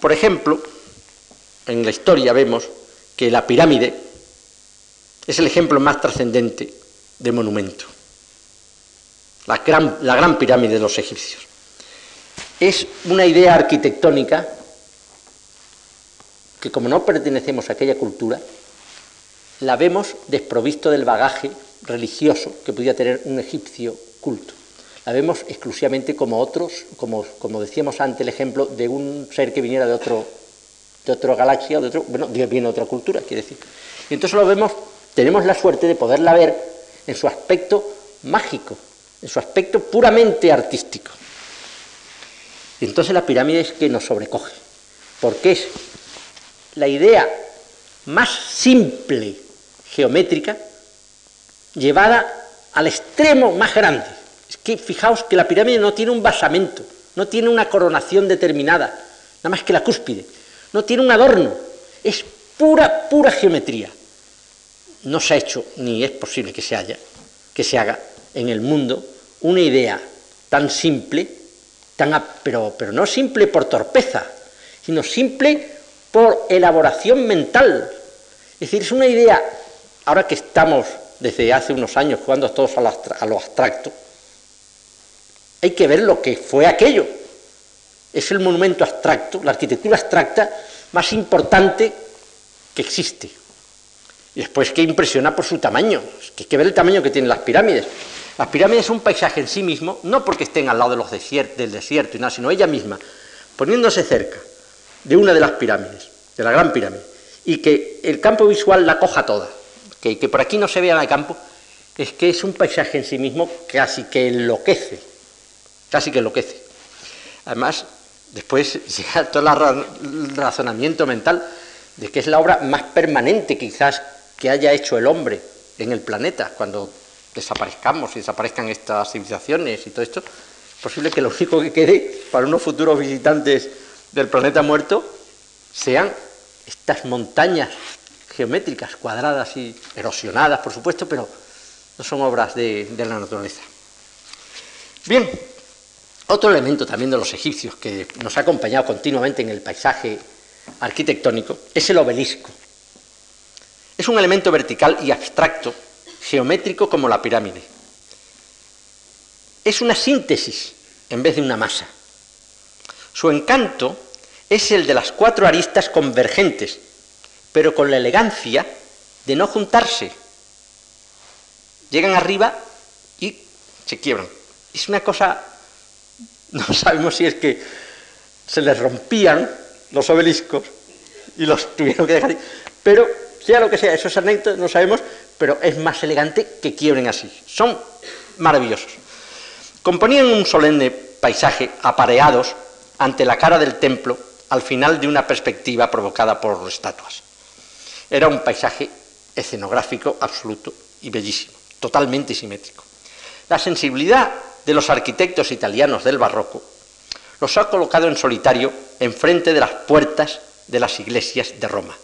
Por ejemplo, en la historia vemos que la pirámide es el ejemplo más trascendente de monumento, la gran, la gran pirámide de los egipcios. Es una idea arquitectónica que como no pertenecemos a aquella cultura, la vemos desprovisto del bagaje religioso que podía tener un egipcio culto la vemos exclusivamente como otros, como, como decíamos antes el ejemplo de un ser que viniera de otro de otra galaxia, de otro, bueno, viene de otra cultura, quiere decir. Y entonces lo vemos, tenemos la suerte de poderla ver en su aspecto mágico, en su aspecto puramente artístico. Y entonces la pirámide es que nos sobrecoge, porque es la idea más simple geométrica llevada al extremo más grande. Es que fijaos que la pirámide no tiene un basamento, no tiene una coronación determinada, nada más que la cúspide, no tiene un adorno, es pura, pura geometría. No se ha hecho, ni es posible que se haya, que se haga en el mundo una idea tan simple, pero, pero no simple por torpeza, sino simple por elaboración mental. Es decir, es una idea, ahora que estamos desde hace unos años jugando todos a lo abstracto, hay que ver lo que fue aquello. Es el monumento abstracto, la arquitectura abstracta más importante que existe. Y después que impresiona por su tamaño, es que hay que ver el tamaño que tienen las pirámides. Las pirámides son un paisaje en sí mismo, no porque estén al lado de del desierto y nada, sino ella misma, poniéndose cerca de una de las pirámides, de la gran pirámide, y que el campo visual la coja toda, que, que por aquí no se vea en el campo, es que es un paisaje en sí mismo casi que enloquece, casi que enloquece. Además, después llega todo el razonamiento mental de que es la obra más permanente quizás que haya hecho el hombre en el planeta, cuando desaparezcamos y desaparezcan estas civilizaciones y todo esto, es posible que lo único que quede para unos futuros visitantes del planeta muerto sean estas montañas geométricas, cuadradas y erosionadas, por supuesto, pero no son obras de, de la naturaleza. Bien, otro elemento también de los egipcios que nos ha acompañado continuamente en el paisaje arquitectónico es el obelisco. Es un elemento vertical y abstracto, geométrico como la pirámide. Es una síntesis en vez de una masa. Su encanto es el de las cuatro aristas convergentes, pero con la elegancia de no juntarse. Llegan arriba y se quiebran. Es una cosa, no sabemos si es que se les rompían los obeliscos y los tuvieron que dejar, pero sea lo que sea, esos anécdotas no sabemos, pero es más elegante que quiebren así. Son maravillosos. Componían un solemne paisaje apareados ante la cara del templo al final de una perspectiva provocada por estatuas. Era un paisaje escenográfico absoluto y bellísimo, totalmente simétrico. La sensibilidad de los arquitectos italianos del barroco los ha colocado en solitario enfrente de las puertas de las iglesias de Roma,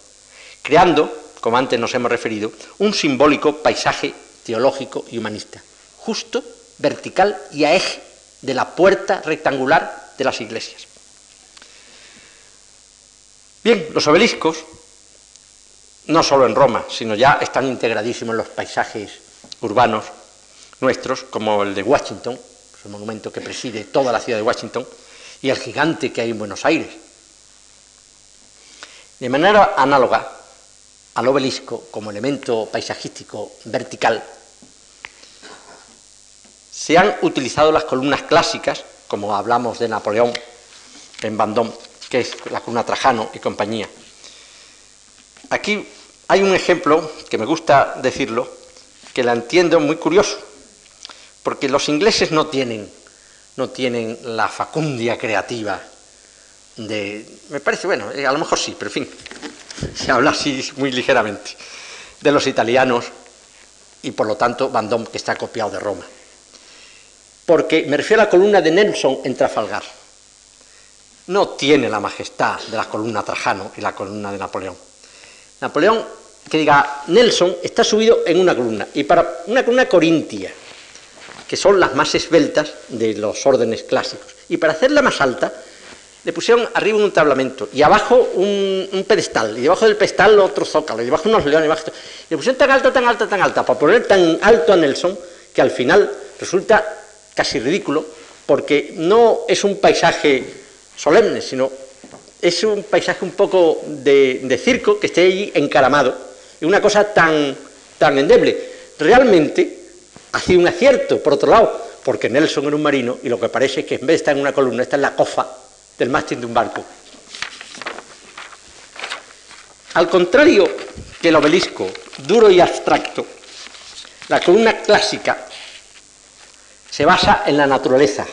creando, como antes nos hemos referido, un simbólico paisaje teológico y humanista, justo, vertical y a eje de la puerta rectangular de las iglesias. Bien, los obeliscos, no solo en Roma, sino ya están integradísimos en los paisajes urbanos nuestros, como el de Washington, es el monumento que preside toda la ciudad de Washington, y el gigante que hay en Buenos Aires. De manera análoga al obelisco como elemento paisajístico vertical, se han utilizado las columnas clásicas, como hablamos de Napoleón en Vendôme, que es la columna Trajano y compañía. Aquí hay un ejemplo que me gusta decirlo, que la entiendo muy curioso, porque los ingleses no tienen no tienen la facundia creativa de... Me parece, bueno, eh, a lo mejor sí, pero en fin, se habla así muy ligeramente, de los italianos y por lo tanto Van que está copiado de Roma. Porque me refiero a la columna de Nelson en Trafalgar. No tiene la majestad de la columna Trajano y la columna de Napoleón. Napoleón, que diga, Nelson está subido en una columna, y para una columna corintia, que son las más esbeltas de los órdenes clásicos. Y para hacerla más alta, le pusieron arriba un tablamento y abajo un, pedestal, y debajo del pedestal otro zócalo, y debajo unos leones, y, debajo... le pusieron tan alta, tan alta, tan alta, para poner tan alto a Nelson, que al final resulta casi ridículo, porque no es un paisaje solemne, sino es un paisaje un poco de, circo que esté allí encaramado, y una cosa tan, tan endeble. Realmente, ha sido un acierto, por otro lado, porque Nelson era un marino y lo que parece es que en vez de estar en una columna, está en la cofa del mástil de un barco. Al contrario que el obelisco, duro y abstracto, la columna clásica se basa en la naturaleza.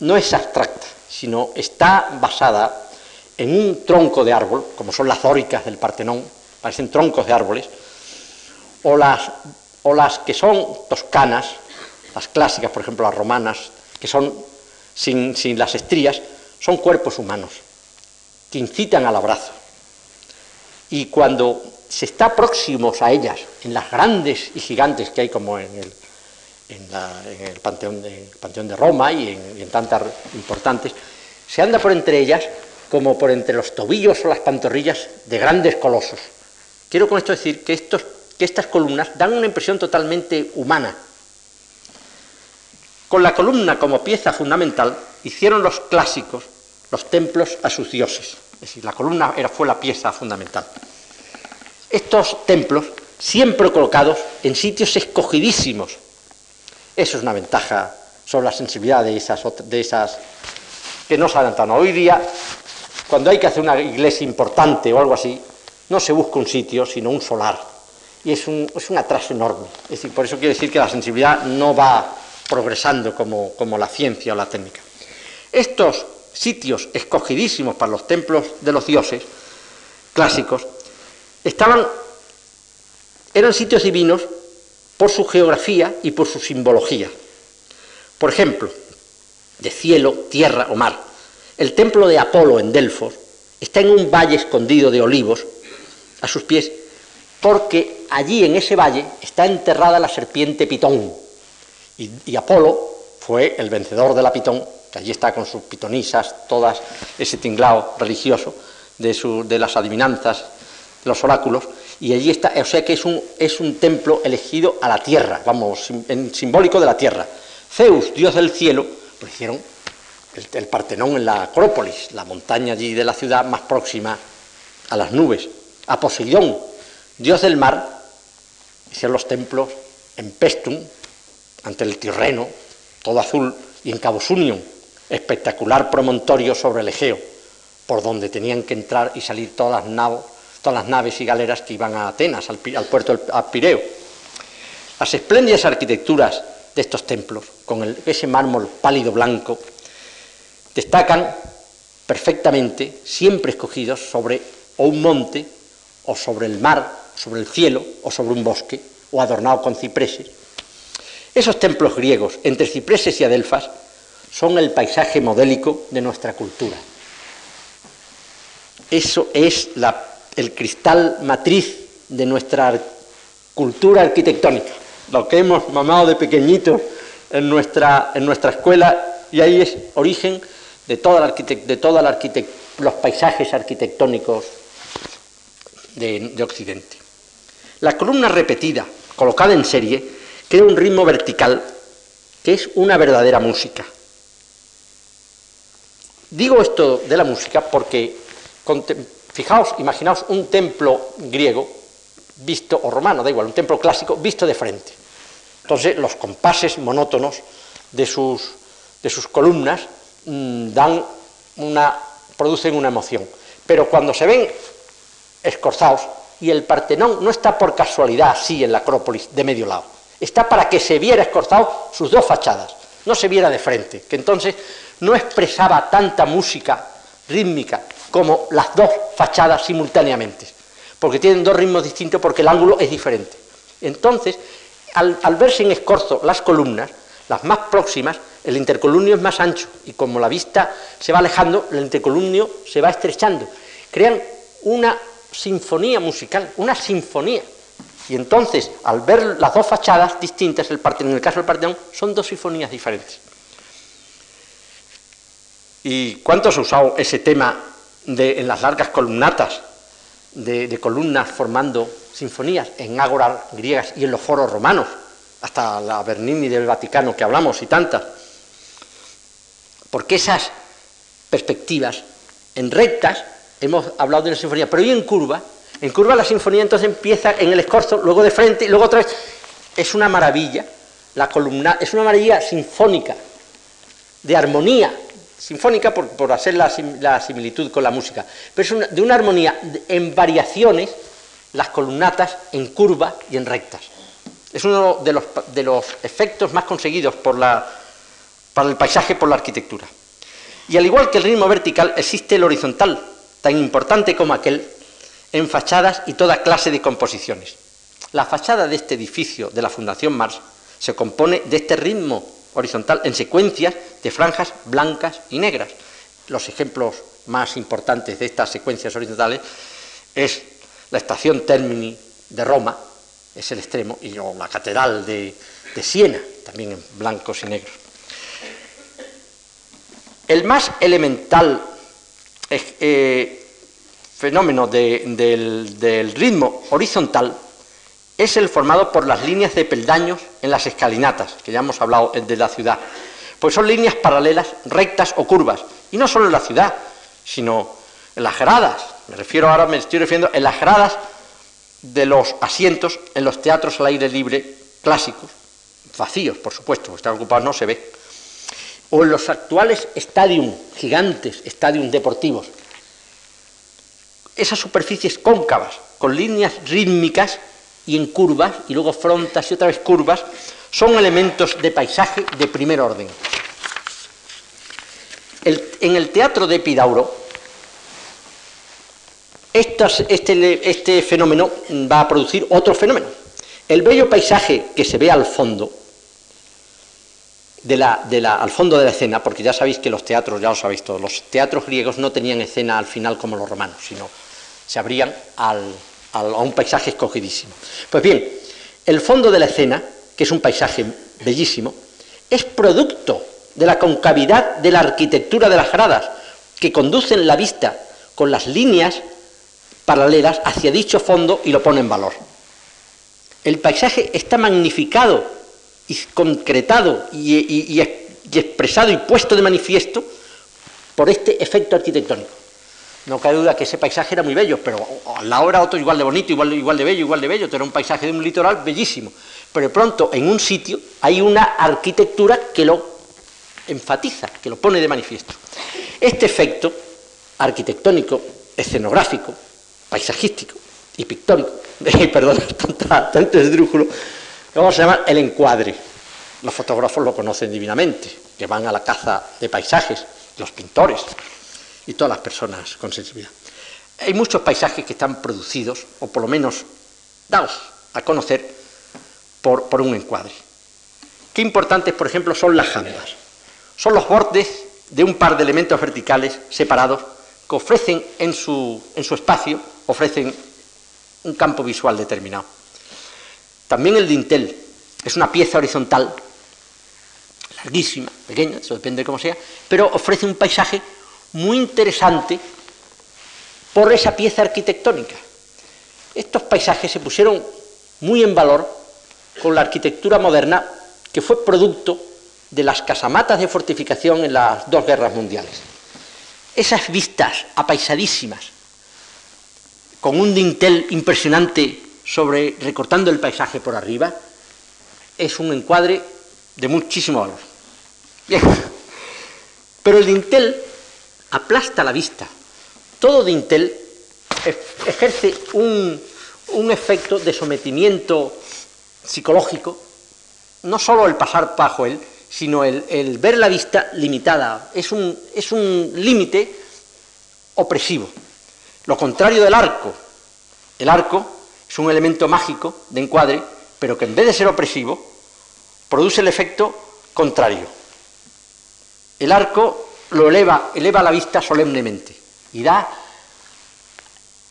No es abstracta, sino está basada en un tronco de árbol, como son las dóricas del Partenón, parecen troncos de árboles, o las o las que son toscanas, las clásicas, por ejemplo, las romanas, que son sin, las estrías, son cuerpos humanos que incitan al abrazo. Y cuando se está próximos a ellas, en las grandes y gigantes que hay como en el, panteón, de, panteón, de, Roma y en, y en tantas importantes, se anda por entre ellas como por entre los tobillos o las pantorrillas de grandes colosos. Quiero con esto decir que estos que estas columnas dan una impresión totalmente humana. Con la columna como pieza fundamental hicieron los clásicos los templos a sus dioses. Es decir, la columna era, fue la pieza fundamental. Estos templos siempre colocados en sitios escogidísimos. Eso es una ventaja sobre la sensibilidad de esas, que no saben tan. Hoy día, cuando hay que hacer una iglesia importante o algo así, no se busca un sitio, sino un solar. Y es un, es un atraso enorme. Es decir, por eso quiero decir que la sensibilidad no va progresando como, como la ciencia o la técnica. Estos sitios escogidísimos para los templos de los dioses clásicos estaban, eran sitios divinos por su geografía y por su simbología. Por ejemplo, de cielo, tierra o mar. El templo de Apolo en Delfos está en un valle escondido de olivos a sus pies, porque allí en ese valle está enterrada la serpiente Pitón. Y, Apolo fue el vencedor de la Pitón, que allí está con sus pitonisas, todas ese tinglao religioso de, de las adivinanzas, los oráculos, y allí está, o sea que es un, es un templo elegido a la tierra, vamos, en, simbólico de la tierra. Zeus, dios del cielo, lo hicieron el, Partenón en la Acrópolis, la montaña allí de la ciudad más próxima a las nubes. A Poseidón, dios del mar, hicieron los templos en Pestum, ante el Tirreno, todo azul, y en Cabo Sunion, espectacular promontorio sobre el Egeo, por donde tenían que entrar y salir todas las, naves, todas las naves y galeras que iban a Atenas, al, puerto del Pireo. Las espléndidas arquitecturas de estos templos, con ese mármol pálido blanco, destacan perfectamente, siempre escogidos sobre o un monte, o sobre el mar, sobre el cielo, o sobre un bosque, o adornado con cipreses. Esos templos griegos, entre cipreses y adelfas, son el paisaje modélico de nuestra cultura. Eso es el cristal matriz de nuestra cultura arquitectónica lo que hemos mamado de pequeñitos en nuestra, en nuestra escuela, y ahí es origen de toda la de toda los paisajes arquitectónicos de Occidente. La columna repetida, colocada en serie, crea un ritmo vertical que es una verdadera música. Digo esto de la música porque, fijaos, imaginaos un templo griego visto, o romano, da igual, un templo clásico visto de frente. Entonces, los compases monótonos de sus, de sus columnas mm, dan una, producen una emoción. Pero cuando se ven escorzados, y el Partenón no está por casualidad así en la Acrópolis de medio lado, está para que se viera escorzado sus dos fachadas, no se viera de frente, que entonces no expresaba tanta música rítmica como las dos fachadas simultáneamente, porque tienen dos ritmos distintos porque el ángulo es diferente. Entonces, al, verse en escorzo las columnas, las más próximas, el intercolumnio es más ancho y como la vista se va alejando, el intercolumnio se va estrechando. Crean una sinfonía musical, una sinfonía. Y entonces, al ver las dos fachadas distintas, el en el caso del Partenón, son dos sinfonías diferentes. ¿Y cuánto se ha usado ese tema de, en las largas columnatas, de columnas formando sinfonías en ágoras griegas y en los foros romanos, hasta la Bernini del Vaticano que hablamos y tantas. Porque esas perspectivas en rectas, hemos hablado de una sinfonía, pero y en curva, en curva la sinfonía entonces empieza en el escorzo, luego de frente y luego otra vez. Es una maravilla, la columna, es una maravilla sinfónica, de armonía, sinfónica por, hacer la, similitud con la música, pero es de una armonía en variaciones las columnatas en curva y en rectas. Es uno de los, de los efectos más conseguidos por la, para el paisaje por la arquitectura. Y al igual que el ritmo vertical, existe el horizontal, tan importante como aquel, en fachadas y toda clase de composiciones. La fachada de este edificio de la Fundación Mars se compone de este ritmo horizontal en secuencias de franjas blancas y negras. Los ejemplos más importantes de estas secuencias horizontales es la estación Termini de Roma, es el extremo, y la catedral de, Siena, también en blancos y negros. El más elemental eh, fenómeno del, del, ritmo horizontal es el formado por las líneas de peldaños en las escalinatas, que ya hemos hablado de la ciudad. Pues son líneas paralelas, rectas o curvas, y no solo en la ciudad, sino en las gradas, me refiero ahora, me estoy refiriendo en las gradas de los asientos en los teatros al aire libre clásicos, vacíos, por supuesto, porque están ocupados no se ve, o en los actuales estadios gigantes, estadios deportivos. Esas superficies cóncavas, con líneas rítmicas y en curvas, y luego frontas y otra vez curvas, son elementos de paisaje de primer orden. en el teatro de Epidauro, este, este fenómeno va a producir otro fenómeno. El bello paisaje que se ve al fondo, de la, de la, al fondo de la escena, porque ya sabéis que los teatros, ya lo sabéis todos, los teatros griegos no tenían escena al final como los romanos, sino se abrían al, a un paisaje escogidísimo. Pues bien, el fondo de la escena, que es un paisaje bellísimo, es producto de la concavidad de la arquitectura de las gradas, que conducen la vista con las líneas paralelas hacia dicho fondo y lo pone en valor. El paisaje está magnificado y concretado y, expresado y puesto de manifiesto por este efecto arquitectónico. No cabe duda que ese paisaje era muy bello, pero a la hora otro igual de bonito, igual, igual de bello, igual de bello. Era un paisaje de un litoral bellísimo. Pero de pronto en un sitio hay una arquitectura que lo enfatiza, que lo pone de manifiesto. Este efecto arquitectónico, escenográfico, paisajístico y pictórico, perdón, tanto esdrújulo, vamos a llamar el encuadre. Los fotógrafos lo conocen divinamente, que van a la caza de paisajes, los pintores y todas las personas con sensibilidad. Hay muchos paisajes que están producidos, o por lo menos dados a conocer, por, por un encuadre. Qué importantes, por ejemplo, son las jambas. Son los bordes de un par de elementos verticales separados que ofrecen en su, en su espacio ofrecen un campo visual determinado. También el dintel es una pieza horizontal, larguísima, pequeña, eso depende de cómo sea, pero ofrece un paisaje muy interesante por esa pieza arquitectónica. Estos paisajes se pusieron muy en valor con la arquitectura moderna que fue producto de las casamatas de fortificación en las dos guerras mundiales. Esas vistas apaisadísimas, con un dintel impresionante sobre recortando el paisaje por arriba, es un encuadre de muchísimo valor. Pero el dintel aplasta la vista. Todo dintel ejerce un, efecto de sometimiento psicológico, no solo el pasar bajo él, sino el, el ver la vista limitada. Es un, es un límite opresivo. Lo contrario del arco. El arco es un elemento mágico de encuadre, pero que en vez de ser opresivo, produce el efecto contrario. El arco lo eleva, eleva la vista solemnemente y da,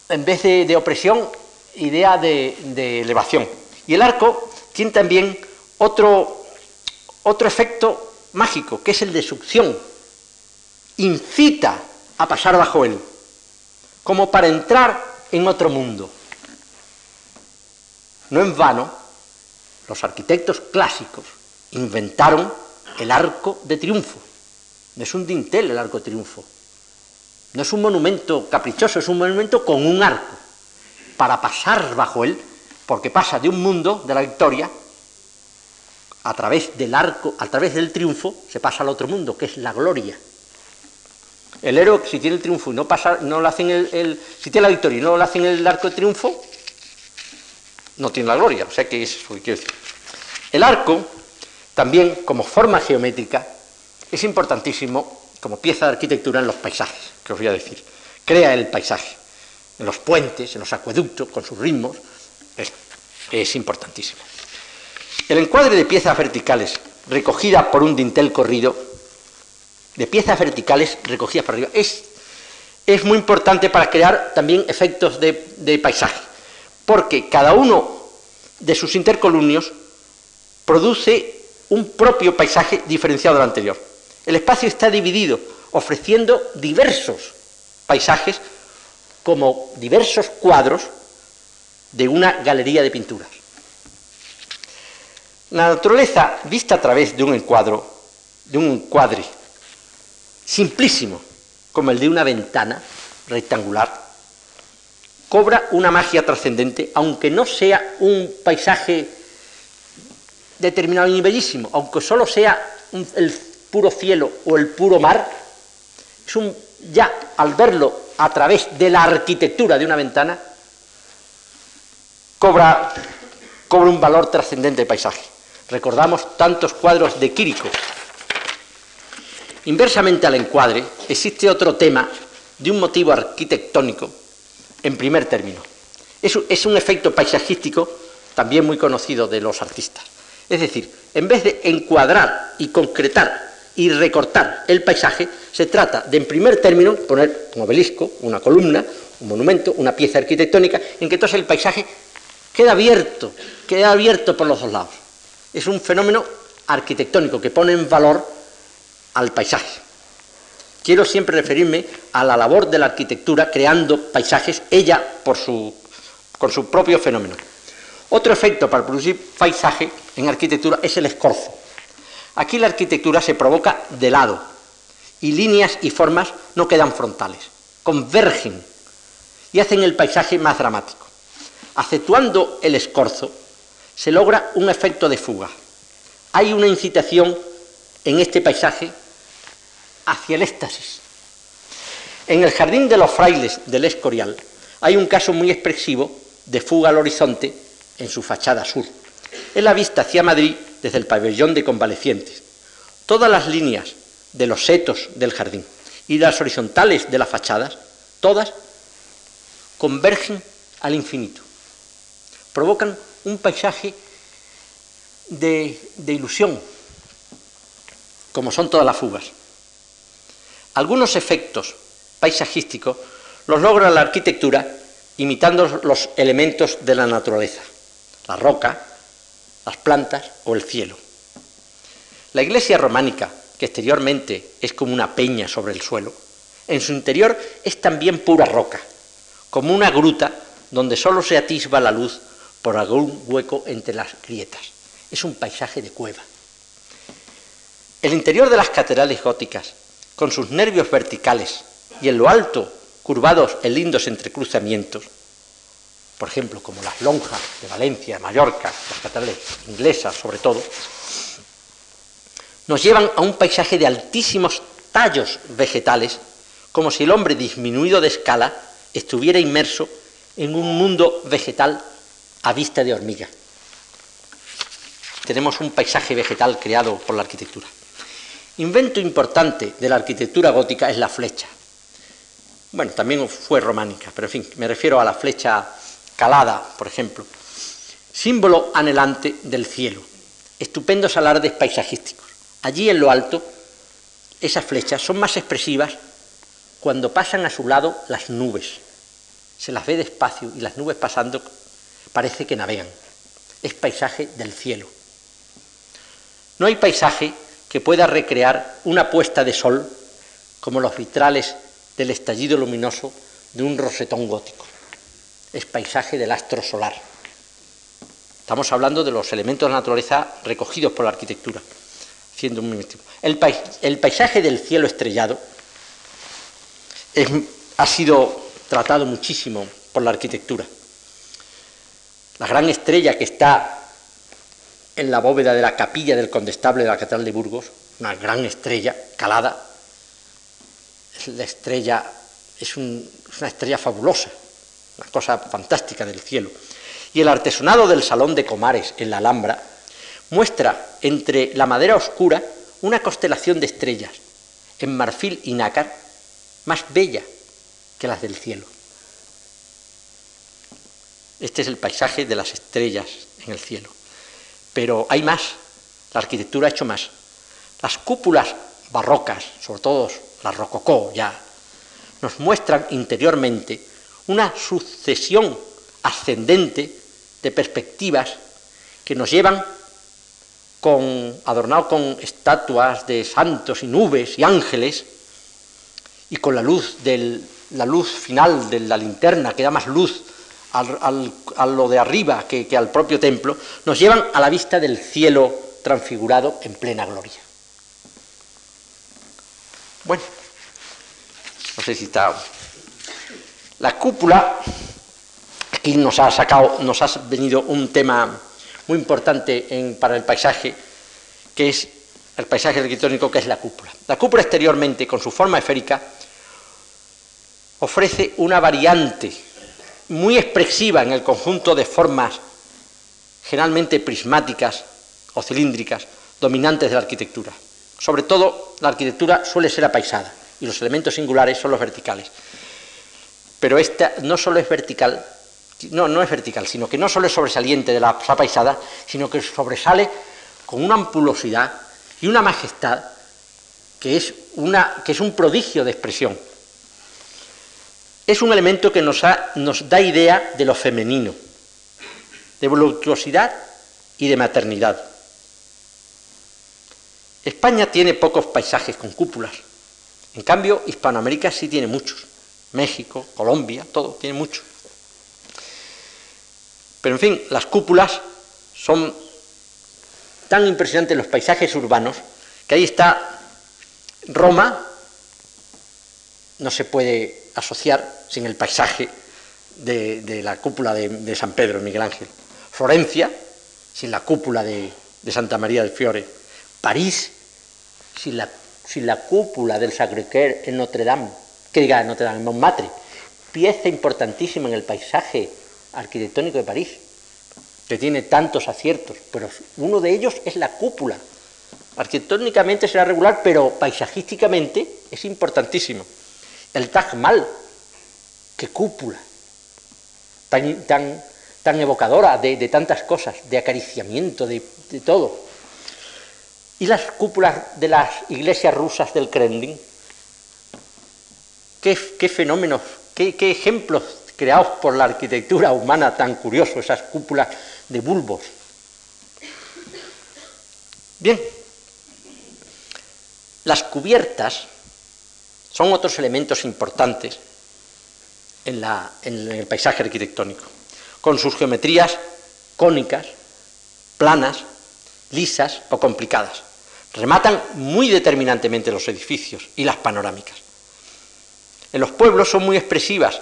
en vez de, opresión, idea de, de, elevación. Y el arco tiene también otro, otro efecto mágico, que es el de succión. Incita a pasar bajo él como para entrar en otro mundo. No en vano, los arquitectos clásicos inventaron el arco de triunfo. No es un dintel el arco triunfo. No es un monumento caprichoso, es un monumento con un arco para pasar bajo él, porque pasa de un mundo de la victoria a través del arco, a través del triunfo, se pasa al otro mundo, que es la gloria. El héroe, si tiene el triunfo y no pasa, no lo hacen el, si tiene la victoria y no lo hacen el arco de triunfo, no tiene la gloria. O sea que es eso que quiero decir. El arco, también como forma geométrica, es importantísimo como pieza de arquitectura en los paisajes, que os voy a decir. Crea el paisaje. En los puentes, en los acueductos, con sus ritmos, es, importantísimo. El encuadre de piezas verticales recogida por un dintel corrido de piezas verticales recogidas para arriba. Es, es muy importante para crear también efectos de, de paisaje, porque cada uno de sus intercolumnios produce un propio paisaje diferenciado del anterior. El espacio está dividido, ofreciendo diversos paisajes como diversos cuadros de una galería de pinturas. La naturaleza, vista a través de un encuadro, de un encuadre simplísimo, como el de una ventana rectangular, cobra una magia trascendente, aunque no sea un paisaje determinado y bellísimo, aunque solo sea el puro cielo o el puro mar, es un, ya al verlo a través de la arquitectura de una ventana, cobra, cobra un valor trascendente el paisaje. Recordamos tantos cuadros de Quirico. Inversamente al encuadre, existe otro tema de un motivo arquitectónico en primer término. Es, un efecto paisajístico también muy conocido de los artistas. Es decir, en vez de encuadrar y concretar y recortar el paisaje, se trata de, en primer término, poner un obelisco, una columna, un monumento, una pieza arquitectónica, en que entonces el paisaje queda abierto, queda abierto por los dos lados. Es un fenómeno arquitectónico que pone en valor al paisaje. Quiero siempre referirme a la labor de la arquitectura creando paisajes, ella por su, con su propio fenómeno. Otro efecto para producir paisaje en arquitectura es el escorzo. Aquí la arquitectura se provoca de lado y líneas y formas no quedan frontales, convergen y hacen el paisaje más dramático. Acentuando el escorzo se logra un efecto de fuga. Hay una incitación en este paisaje hacia el éxtasis. En el jardín de los frailes del Escorial hay un caso muy expresivo de fuga al horizonte en su fachada sur. Es la vista hacia Madrid desde el pabellón de convalecientes. Todas las líneas de los setos del jardín y las horizontales de las fachadas, todas convergen al infinito. Provocan un paisaje de, ilusión, como son todas las fugas. Algunos efectos paisajísticos los logra la arquitectura imitando los elementos de la naturaleza, la roca, las plantas o el cielo. La iglesia románica, que exteriormente es como una peña sobre el suelo, en su interior es también pura roca, como una gruta donde solo se atisba la luz por algún hueco entre las grietas. Es un paisaje de cueva. El interior de las catedrales góticas con sus nervios verticales y en lo alto curvados en lindos entrecruzamientos, por ejemplo, como las lonjas de Valencia, Mallorca, las catedrales inglesas sobre todo, nos llevan a un paisaje de altísimos tallos vegetales, como si el hombre disminuido de escala estuviera inmerso en un mundo vegetal a vista de hormiga. Tenemos un paisaje vegetal creado por la arquitectura. Invento importante de la arquitectura gótica es la flecha. Bueno, también fue románica, pero en fin, me refiero a la flecha calada, por ejemplo. Símbolo anhelante del cielo. Estupendos alardes paisajísticos. Allí en lo alto, esas flechas son más expresivas cuando pasan a su lado las nubes. Se las ve despacio y las nubes pasando parece que navegan. Es paisaje del cielo. No hay paisaje que pueda recrear una puesta de sol como los vitrales del estallido luminoso de un rosetón gótico. Es paisaje del astro solar. Estamos hablando de los elementos de la naturaleza recogidos por la arquitectura, siendo un el, el paisaje del cielo estrellado ha sido tratado muchísimo por la arquitectura. La gran estrella que está en la bóveda de la capilla del condestable de la Catedral de Burgos, una gran estrella calada. La estrella es, una estrella fabulosa, una cosa fantástica del cielo. Y el artesonado del Salón de Comares en la Alhambra muestra entre la madera oscura una constelación de estrellas en marfil y nácar más bella que las del cielo. Este es el paisaje de las estrellas en el cielo. Pero hay más, la arquitectura ha hecho más. Las cúpulas barrocas, sobre todo las rococó ya, nos muestran interiormente una sucesión ascendente de perspectivas que nos llevan con, adornado con estatuas de santos y nubes y ángeles, y con la luz, del, la luz final de la linterna que da más luz a lo de arriba que, que al propio templo, nos llevan a la vista del cielo transfigurado en plena gloria. Bueno, no sé si está. La cúpula Aquí nos ha sacado, nos ha venido un tema muy importante para el paisaje, que es el paisaje arquitectónico, que es la cúpula. La cúpula exteriormente, con su forma esférica, ofrece una variante muy expresiva en el conjunto de formas generalmente prismáticas o cilíndricas dominantes de la arquitectura. Sobre todo, la arquitectura suele ser apaisada y los elementos singulares son los verticales. Pero esta no solo es vertical, no, no es vertical, sino que no solo es sobresaliente de la apaisada, sino que sobresale con una ampulosidad y una majestad que es, una, que es un prodigio de expresión. Es un elemento que nos, nos da idea de lo femenino, de voluptuosidad y de maternidad. España tiene pocos paisajes con cúpulas, en cambio Hispanoamérica sí tiene muchos. México, Colombia, todo, tiene muchos. Pero en fin, las cúpulas son tan impresionantes los paisajes urbanos que ahí está Roma, no se puede asociar sin el paisaje de, la cúpula de, San Pedro, Miguel Ángel. Florencia, sin la cúpula de, Santa María del Fiore. París, sin la, sin la cúpula del Sacré-Cœur en Notre Dame, que diga Notre Dame, Montmartre. Pieza importantísima en el paisaje arquitectónico de París, que tiene tantos aciertos, pero uno de ellos es la cúpula. Arquitectónicamente será regular, pero paisajísticamente es importantísimo. El Taj Mahal, qué cúpula, tan, tan, tan evocadora de, tantas cosas, de acariciamiento, de, todo. Y las cúpulas de las iglesias rusas del Kremlin, qué, fenómenos, qué, ejemplos creados por la arquitectura humana tan curiosos, esas cúpulas de bulbos. Bien, las cubiertas son otros elementos importantes en, el paisaje arquitectónico, con sus geometrías cónicas, planas, lisas o complicadas. Rematan muy determinantemente los edificios y las panorámicas. En los pueblos son muy expresivas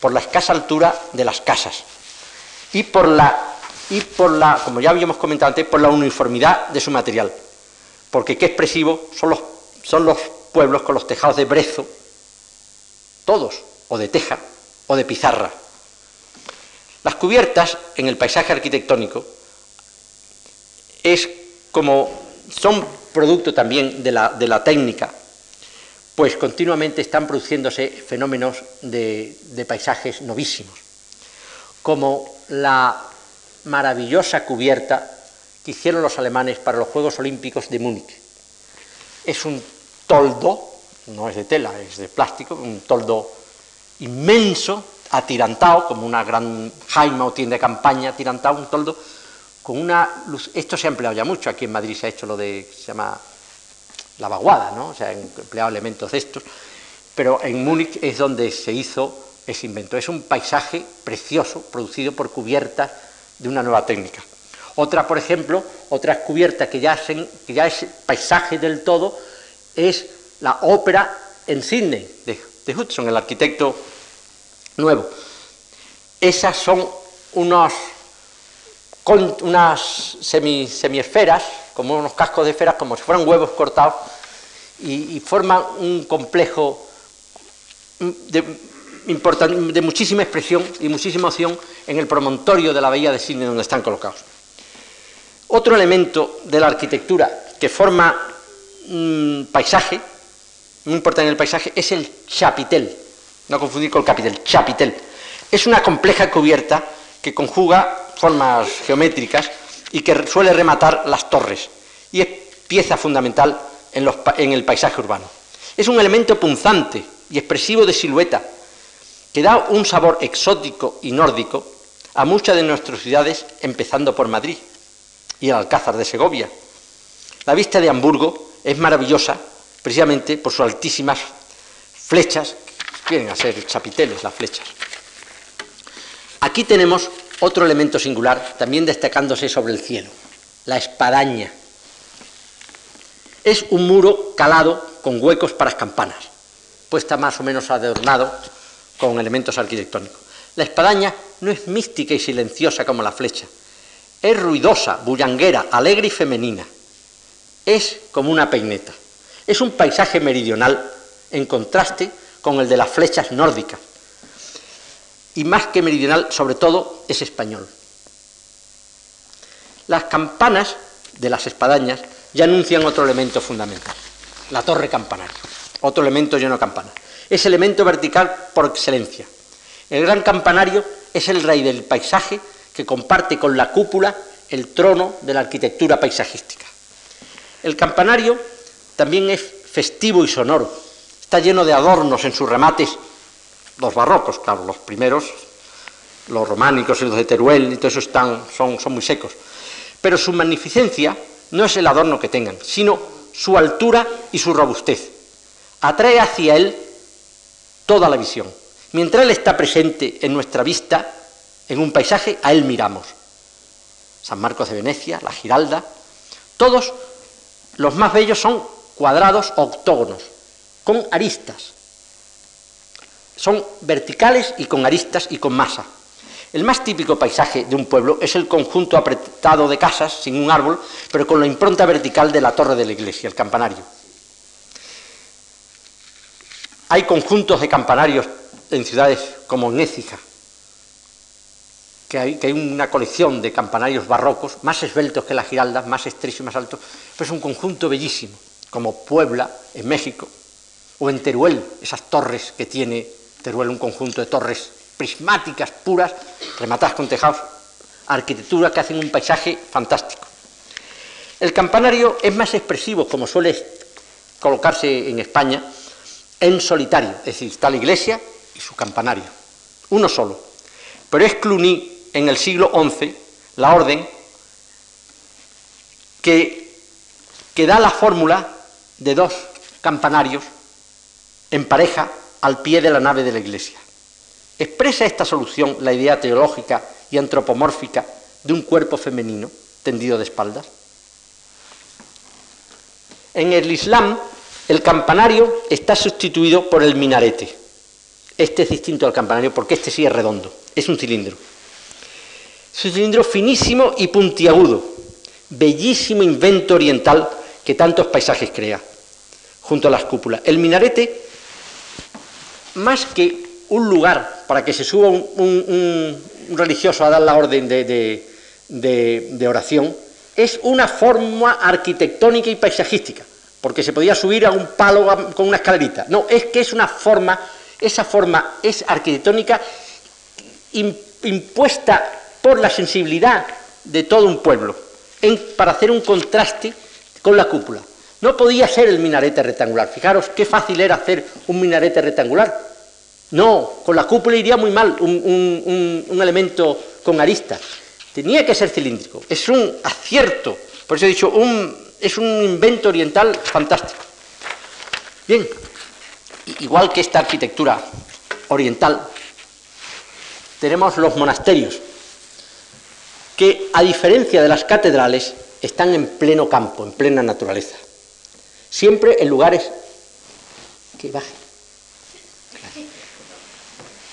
por la escasa altura de las casas y por la, y por la como ya habíamos comentado antes, por la uniformidad de su material. Porque qué expresivo son los, son los pueblos con los tejados de brezo, todos, o de teja, o de pizarra. Las cubiertas en el paisaje arquitectónico es como son producto también de la, de la técnica, pues continuamente están produciéndose fenómenos de, paisajes novísimos, como la maravillosa cubierta que hicieron los alemanes para los Juegos Olímpicos de Múnich. Es un toldo, no es de tela, es de plástico, un toldo inmenso, atirantado, como una gran jaima o tienda de campaña, atirantado, un toldo, con una luz. Esto se ha empleado ya mucho, aquí en Madrid se ha hecho lo de, se llama la vaguada, ¿no? Se han empleado elementos de estos, pero en Múnich es donde se hizo ese invento. Es un paisaje precioso, producido por cubiertas de una nueva técnica. Otra, por ejemplo, otra cubierta que ya, que ya es paisaje del todo, es la ópera en Sydney, de, Hudson, el arquitecto nuevo. Esas son unas semiesferas, como unos cascos de esferas, como si fueran huevos cortados, y, forman un complejo de, muchísima expresión y muchísima opción en el promontorio de la bahía de Sydney donde están colocados. Otro elemento de la arquitectura que forma un paisaje, muy importante en el paisaje, es el chapitel no confundir con el capitel, chapitel. Es una compleja cubierta que conjuga formas geométricas y que suele rematar las torres y es pieza fundamental en, el paisaje urbano. Es un elemento punzante y expresivo de silueta que da un sabor exótico y nórdico a muchas de nuestras ciudades, empezando por Madrid y el Alcázar de Segovia. La vista de Hamburgo es maravillosa precisamente por sus altísimas flechas vienen a ser chapiteles las flechas. Aquí tenemos otro elemento singular, también destacándose sobre el cielo, la espadaña. Es un muro calado con huecos para las campanas, puesta más o menos adornado con elementos arquitectónicos. La espadaña no es mística y silenciosa como la flecha. Es ruidosa, bullanguera, alegre y femenina. Es como una peineta. Es un paisaje meridional en contraste con el de las flechas nórdicas. Y más que meridional, sobre todo, es español. Las campanas de las espadañas ya anuncian otro elemento fundamental, la torre campanario, otro elemento lleno de campanas. Es elemento vertical por excelencia. El gran campanario es el rey del paisaje que comparte con la cúpula el trono de la arquitectura paisajística. El campanario también es festivo y sonoro, está lleno de adornos en sus remates, los barrocos, claro, los primeros, los románicos y los de Teruel, y todo eso están, son, son muy secos. Pero su magnificencia no es el adorno que tengan, sino su altura y su robustez. Atrae hacia él toda la visión. Mientras él está presente en nuestra vista, en un paisaje, a él miramos. San Marcos de Venecia, la Giralda, todos los más bellos son cuadrados octógonos, con aristas. Son verticales y con aristas y con masa. El más típico paisaje de un pueblo es el conjunto apretado de casas, sin un árbol, pero con la impronta vertical de la torre de la iglesia, el campanario. Hay conjuntos de campanarios en ciudades como en Écija, que hay, una colección de campanarios barrocos, más esbeltos que la Giralda, más estrechos y más altos, pero es un conjunto bellísimo, como Puebla, en México, o en Teruel, esas torres que tiene Teruel, un conjunto de torres prismáticas, puras, rematadas con tejados, arquitectura que hacen un paisaje fantástico. El campanario es más expresivo, como suele colocarse en España, en solitario, es decir, está la iglesia y su campanario, uno solo. Pero es Cluny, en el siglo XI, la orden que, que da la fórmula de dos campanarios en pareja al pie de la nave de la iglesia. ¿Expresa esta solución la idea teológica y antropomórfica de un cuerpo femenino tendido de espaldas? En el Islam, el campanario está sustituido por el minarete. Este es distinto al campanario porque este sí es redondo, es un cilindro. Es un cilindro finísimo y puntiagudo, bellísimo invento oriental que tantos paisajes crea, junto a las cúpulas. El minarete, más que un lugar para que se suba un, religioso a dar la orden de, de, oración, es una forma arquitectónica y paisajística, porque se podía subir a un palo con una escalerita. No, es que es una forma, esa forma es arquitectónica impuesta por la sensibilidad de todo un pueblo, para hacer un contraste con la cúpula. No podía ser el minarete rectangular. Fijaros qué fácil era hacer un minarete rectangular. No, con la cúpula iría muy mal un, elemento con aristas. Tenía que ser cilíndrico. Es un acierto. Por eso he dicho, es un invento oriental fantástico. Bien, igual que esta arquitectura oriental, tenemos los monasterios, que a diferencia de las catedrales, están en pleno campo, en plena naturaleza. Siempre en lugares que bajen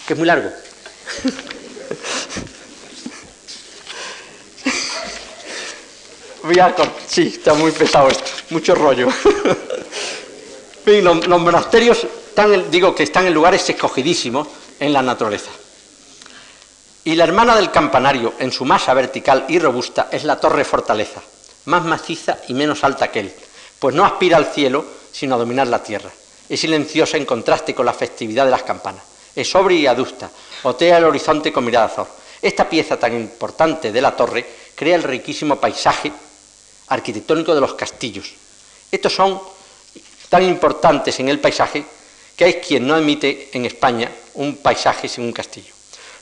que es muy largo. Voy a Sí, está muy pesado esto, mucho rollo. los, monasterios están, digo que están en lugares escogidísimos en la naturaleza. Y la hermana del campanario, en su masa vertical y robusta, es la torre fortaleza, más maciza y menos alta que él, pues no aspira al cielo, sino a dominar la tierra. Es silenciosa en contraste con la festividad de las campanas es sobria y adusta, otea el horizonte con mirada azor. Esta pieza tan importante de la torre crea el riquísimo paisaje arquitectónico de los castillos. Estos son tan importantes en el paisaje que hay quien no admite en España un paisaje sin un castillo.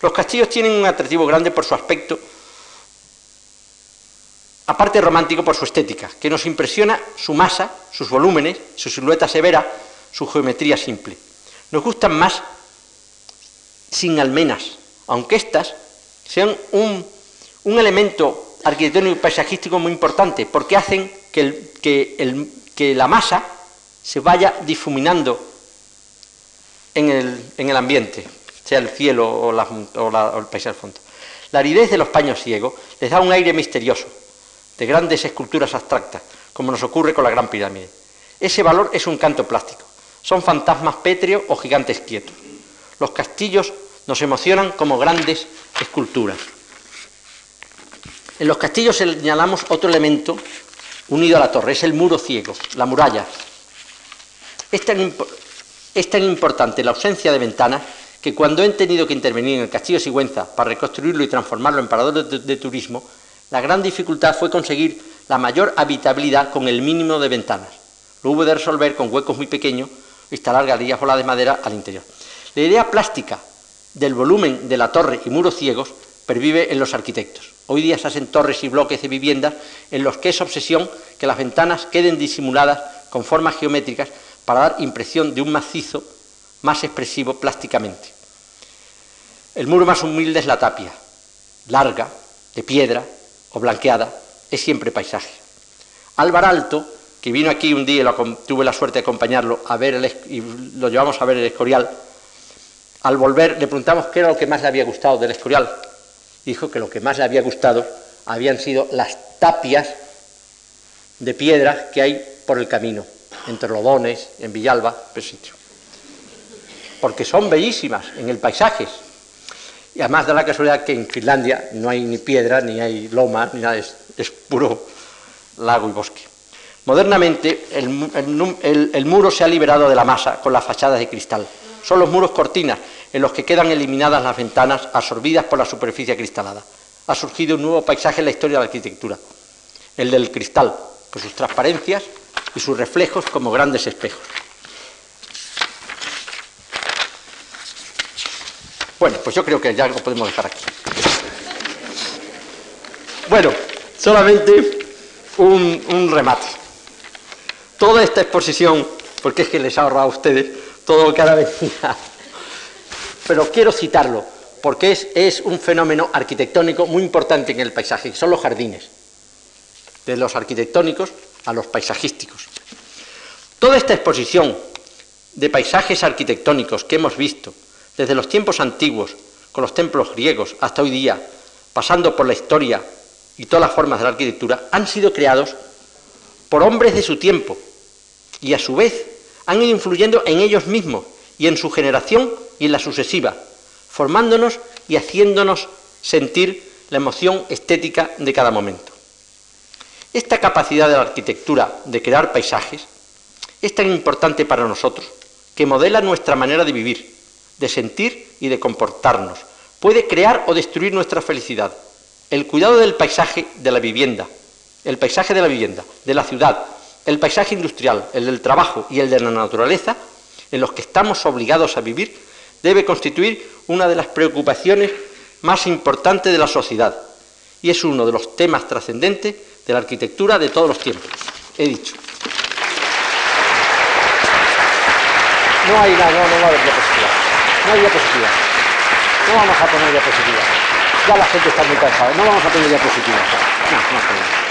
Los castillos tienen un atractivo grande por su aspecto, aparte romántico por su estética, que nos impresiona su masa, sus volúmenes, su silueta severa, su geometría simple. Nos gustan más sin almenas, aunque éstas sean un, elemento arquitectónico y paisajístico muy importante, porque hacen que, la masa se vaya difuminando en el, en el ambiente. sea el cielo o, el paisaje fondo. La aridez de los paños ciegos les da un aire misterioso, de grandes esculturas abstractas, como nos ocurre con la Gran Pirámide. Ese valor es un canto plástico. Son fantasmas pétreos o gigantes quietos. Los castillos nos emocionan como grandes esculturas. En los castillos señalamos otro elemento unido a la torre, es el muro ciego, la muralla. Es tan, es tan importante la ausencia de ventanas que cuando han tenido que intervenir en el castillo de Sigüenza para reconstruirlo y transformarlo en parador de, turismo, la gran dificultad fue conseguir la mayor habitabilidad con el mínimo de ventanas. Lo hubo de resolver con huecos muy pequeños, instalar galerías o de madera al interior. La idea plástica del volumen de la torre y muros ciegos pervive en los arquitectos. Hoy día se hacen torres y bloques de viviendas en los que es obsesión que las ventanas queden disimuladas con formas geométricas para dar impresión de un macizo más expresivo plásticamente. El muro más humilde es la tapia, larga, de piedra o blanqueada, es siempre paisaje. Álvaro Alto, que vino aquí un día y tuve la suerte de acompañarlo a ver el, y lo llevamos a ver el Escorial, al volver le preguntamos qué era lo que más le había gustado del Escorial. Dijo que lo que más le había gustado habían sido las tapias de piedras que hay por el camino, entre Lodones, en Villalba, sitio. Porque son bellísimas en el paisaje. Y además da la casualidad que en Finlandia no hay ni piedra, ni hay loma, ni nada, es, puro lago y bosque. Modernamente el muro se ha liberado de la masa con las fachadas de cristal. Son los muros cortinas en los que quedan eliminadas las ventanas absorbidas por la superficie cristalada. Ha surgido un nuevo paisaje en la historia de la arquitectura, el del cristal, con sus transparencias y sus reflejos como grandes espejos. Bueno, pues yo creo que ya lo podemos dejar aquí. Bueno, solamente un, remate. Toda esta exposición, porque es que les ha ahorrado a ustedes todo lo que ahora pero quiero citarlo porque es, un fenómeno arquitectónico muy importante en el paisaje, son los jardines, de los arquitectónicos a los paisajísticos. Toda esta exposición de paisajes arquitectónicos que hemos visto desde los tiempos antiguos, con los templos griegos, hasta hoy día, pasando por la historia y todas las formas de la arquitectura, han sido creados por hombres de su tiempo y a su vez han ido influyendo en ellos mismos y en su generación y en la sucesiva, formándonos y haciéndonos sentir la emoción estética de cada momento. Esta capacidad de la arquitectura de crear paisajes es tan importante para nosotros que modela nuestra manera de vivir, de sentir y de comportarnos. Puede crear o destruir nuestra felicidad. El cuidado del paisaje de la vivienda, el paisaje de la vivienda, de la ciudad, el paisaje industrial, el del trabajo y el de la naturaleza, en los que estamos obligados a vivir, debe constituir una de las preocupaciones más importantes de la sociedad y es uno de los temas trascendentes de la arquitectura de todos los tiempos. He dicho. No hay nada, no, no va a haber. No hay diapositiva. No vamos a poner diapositiva. Ya la gente está muy cansada. No vamos a poner diapositiva. No, no problema.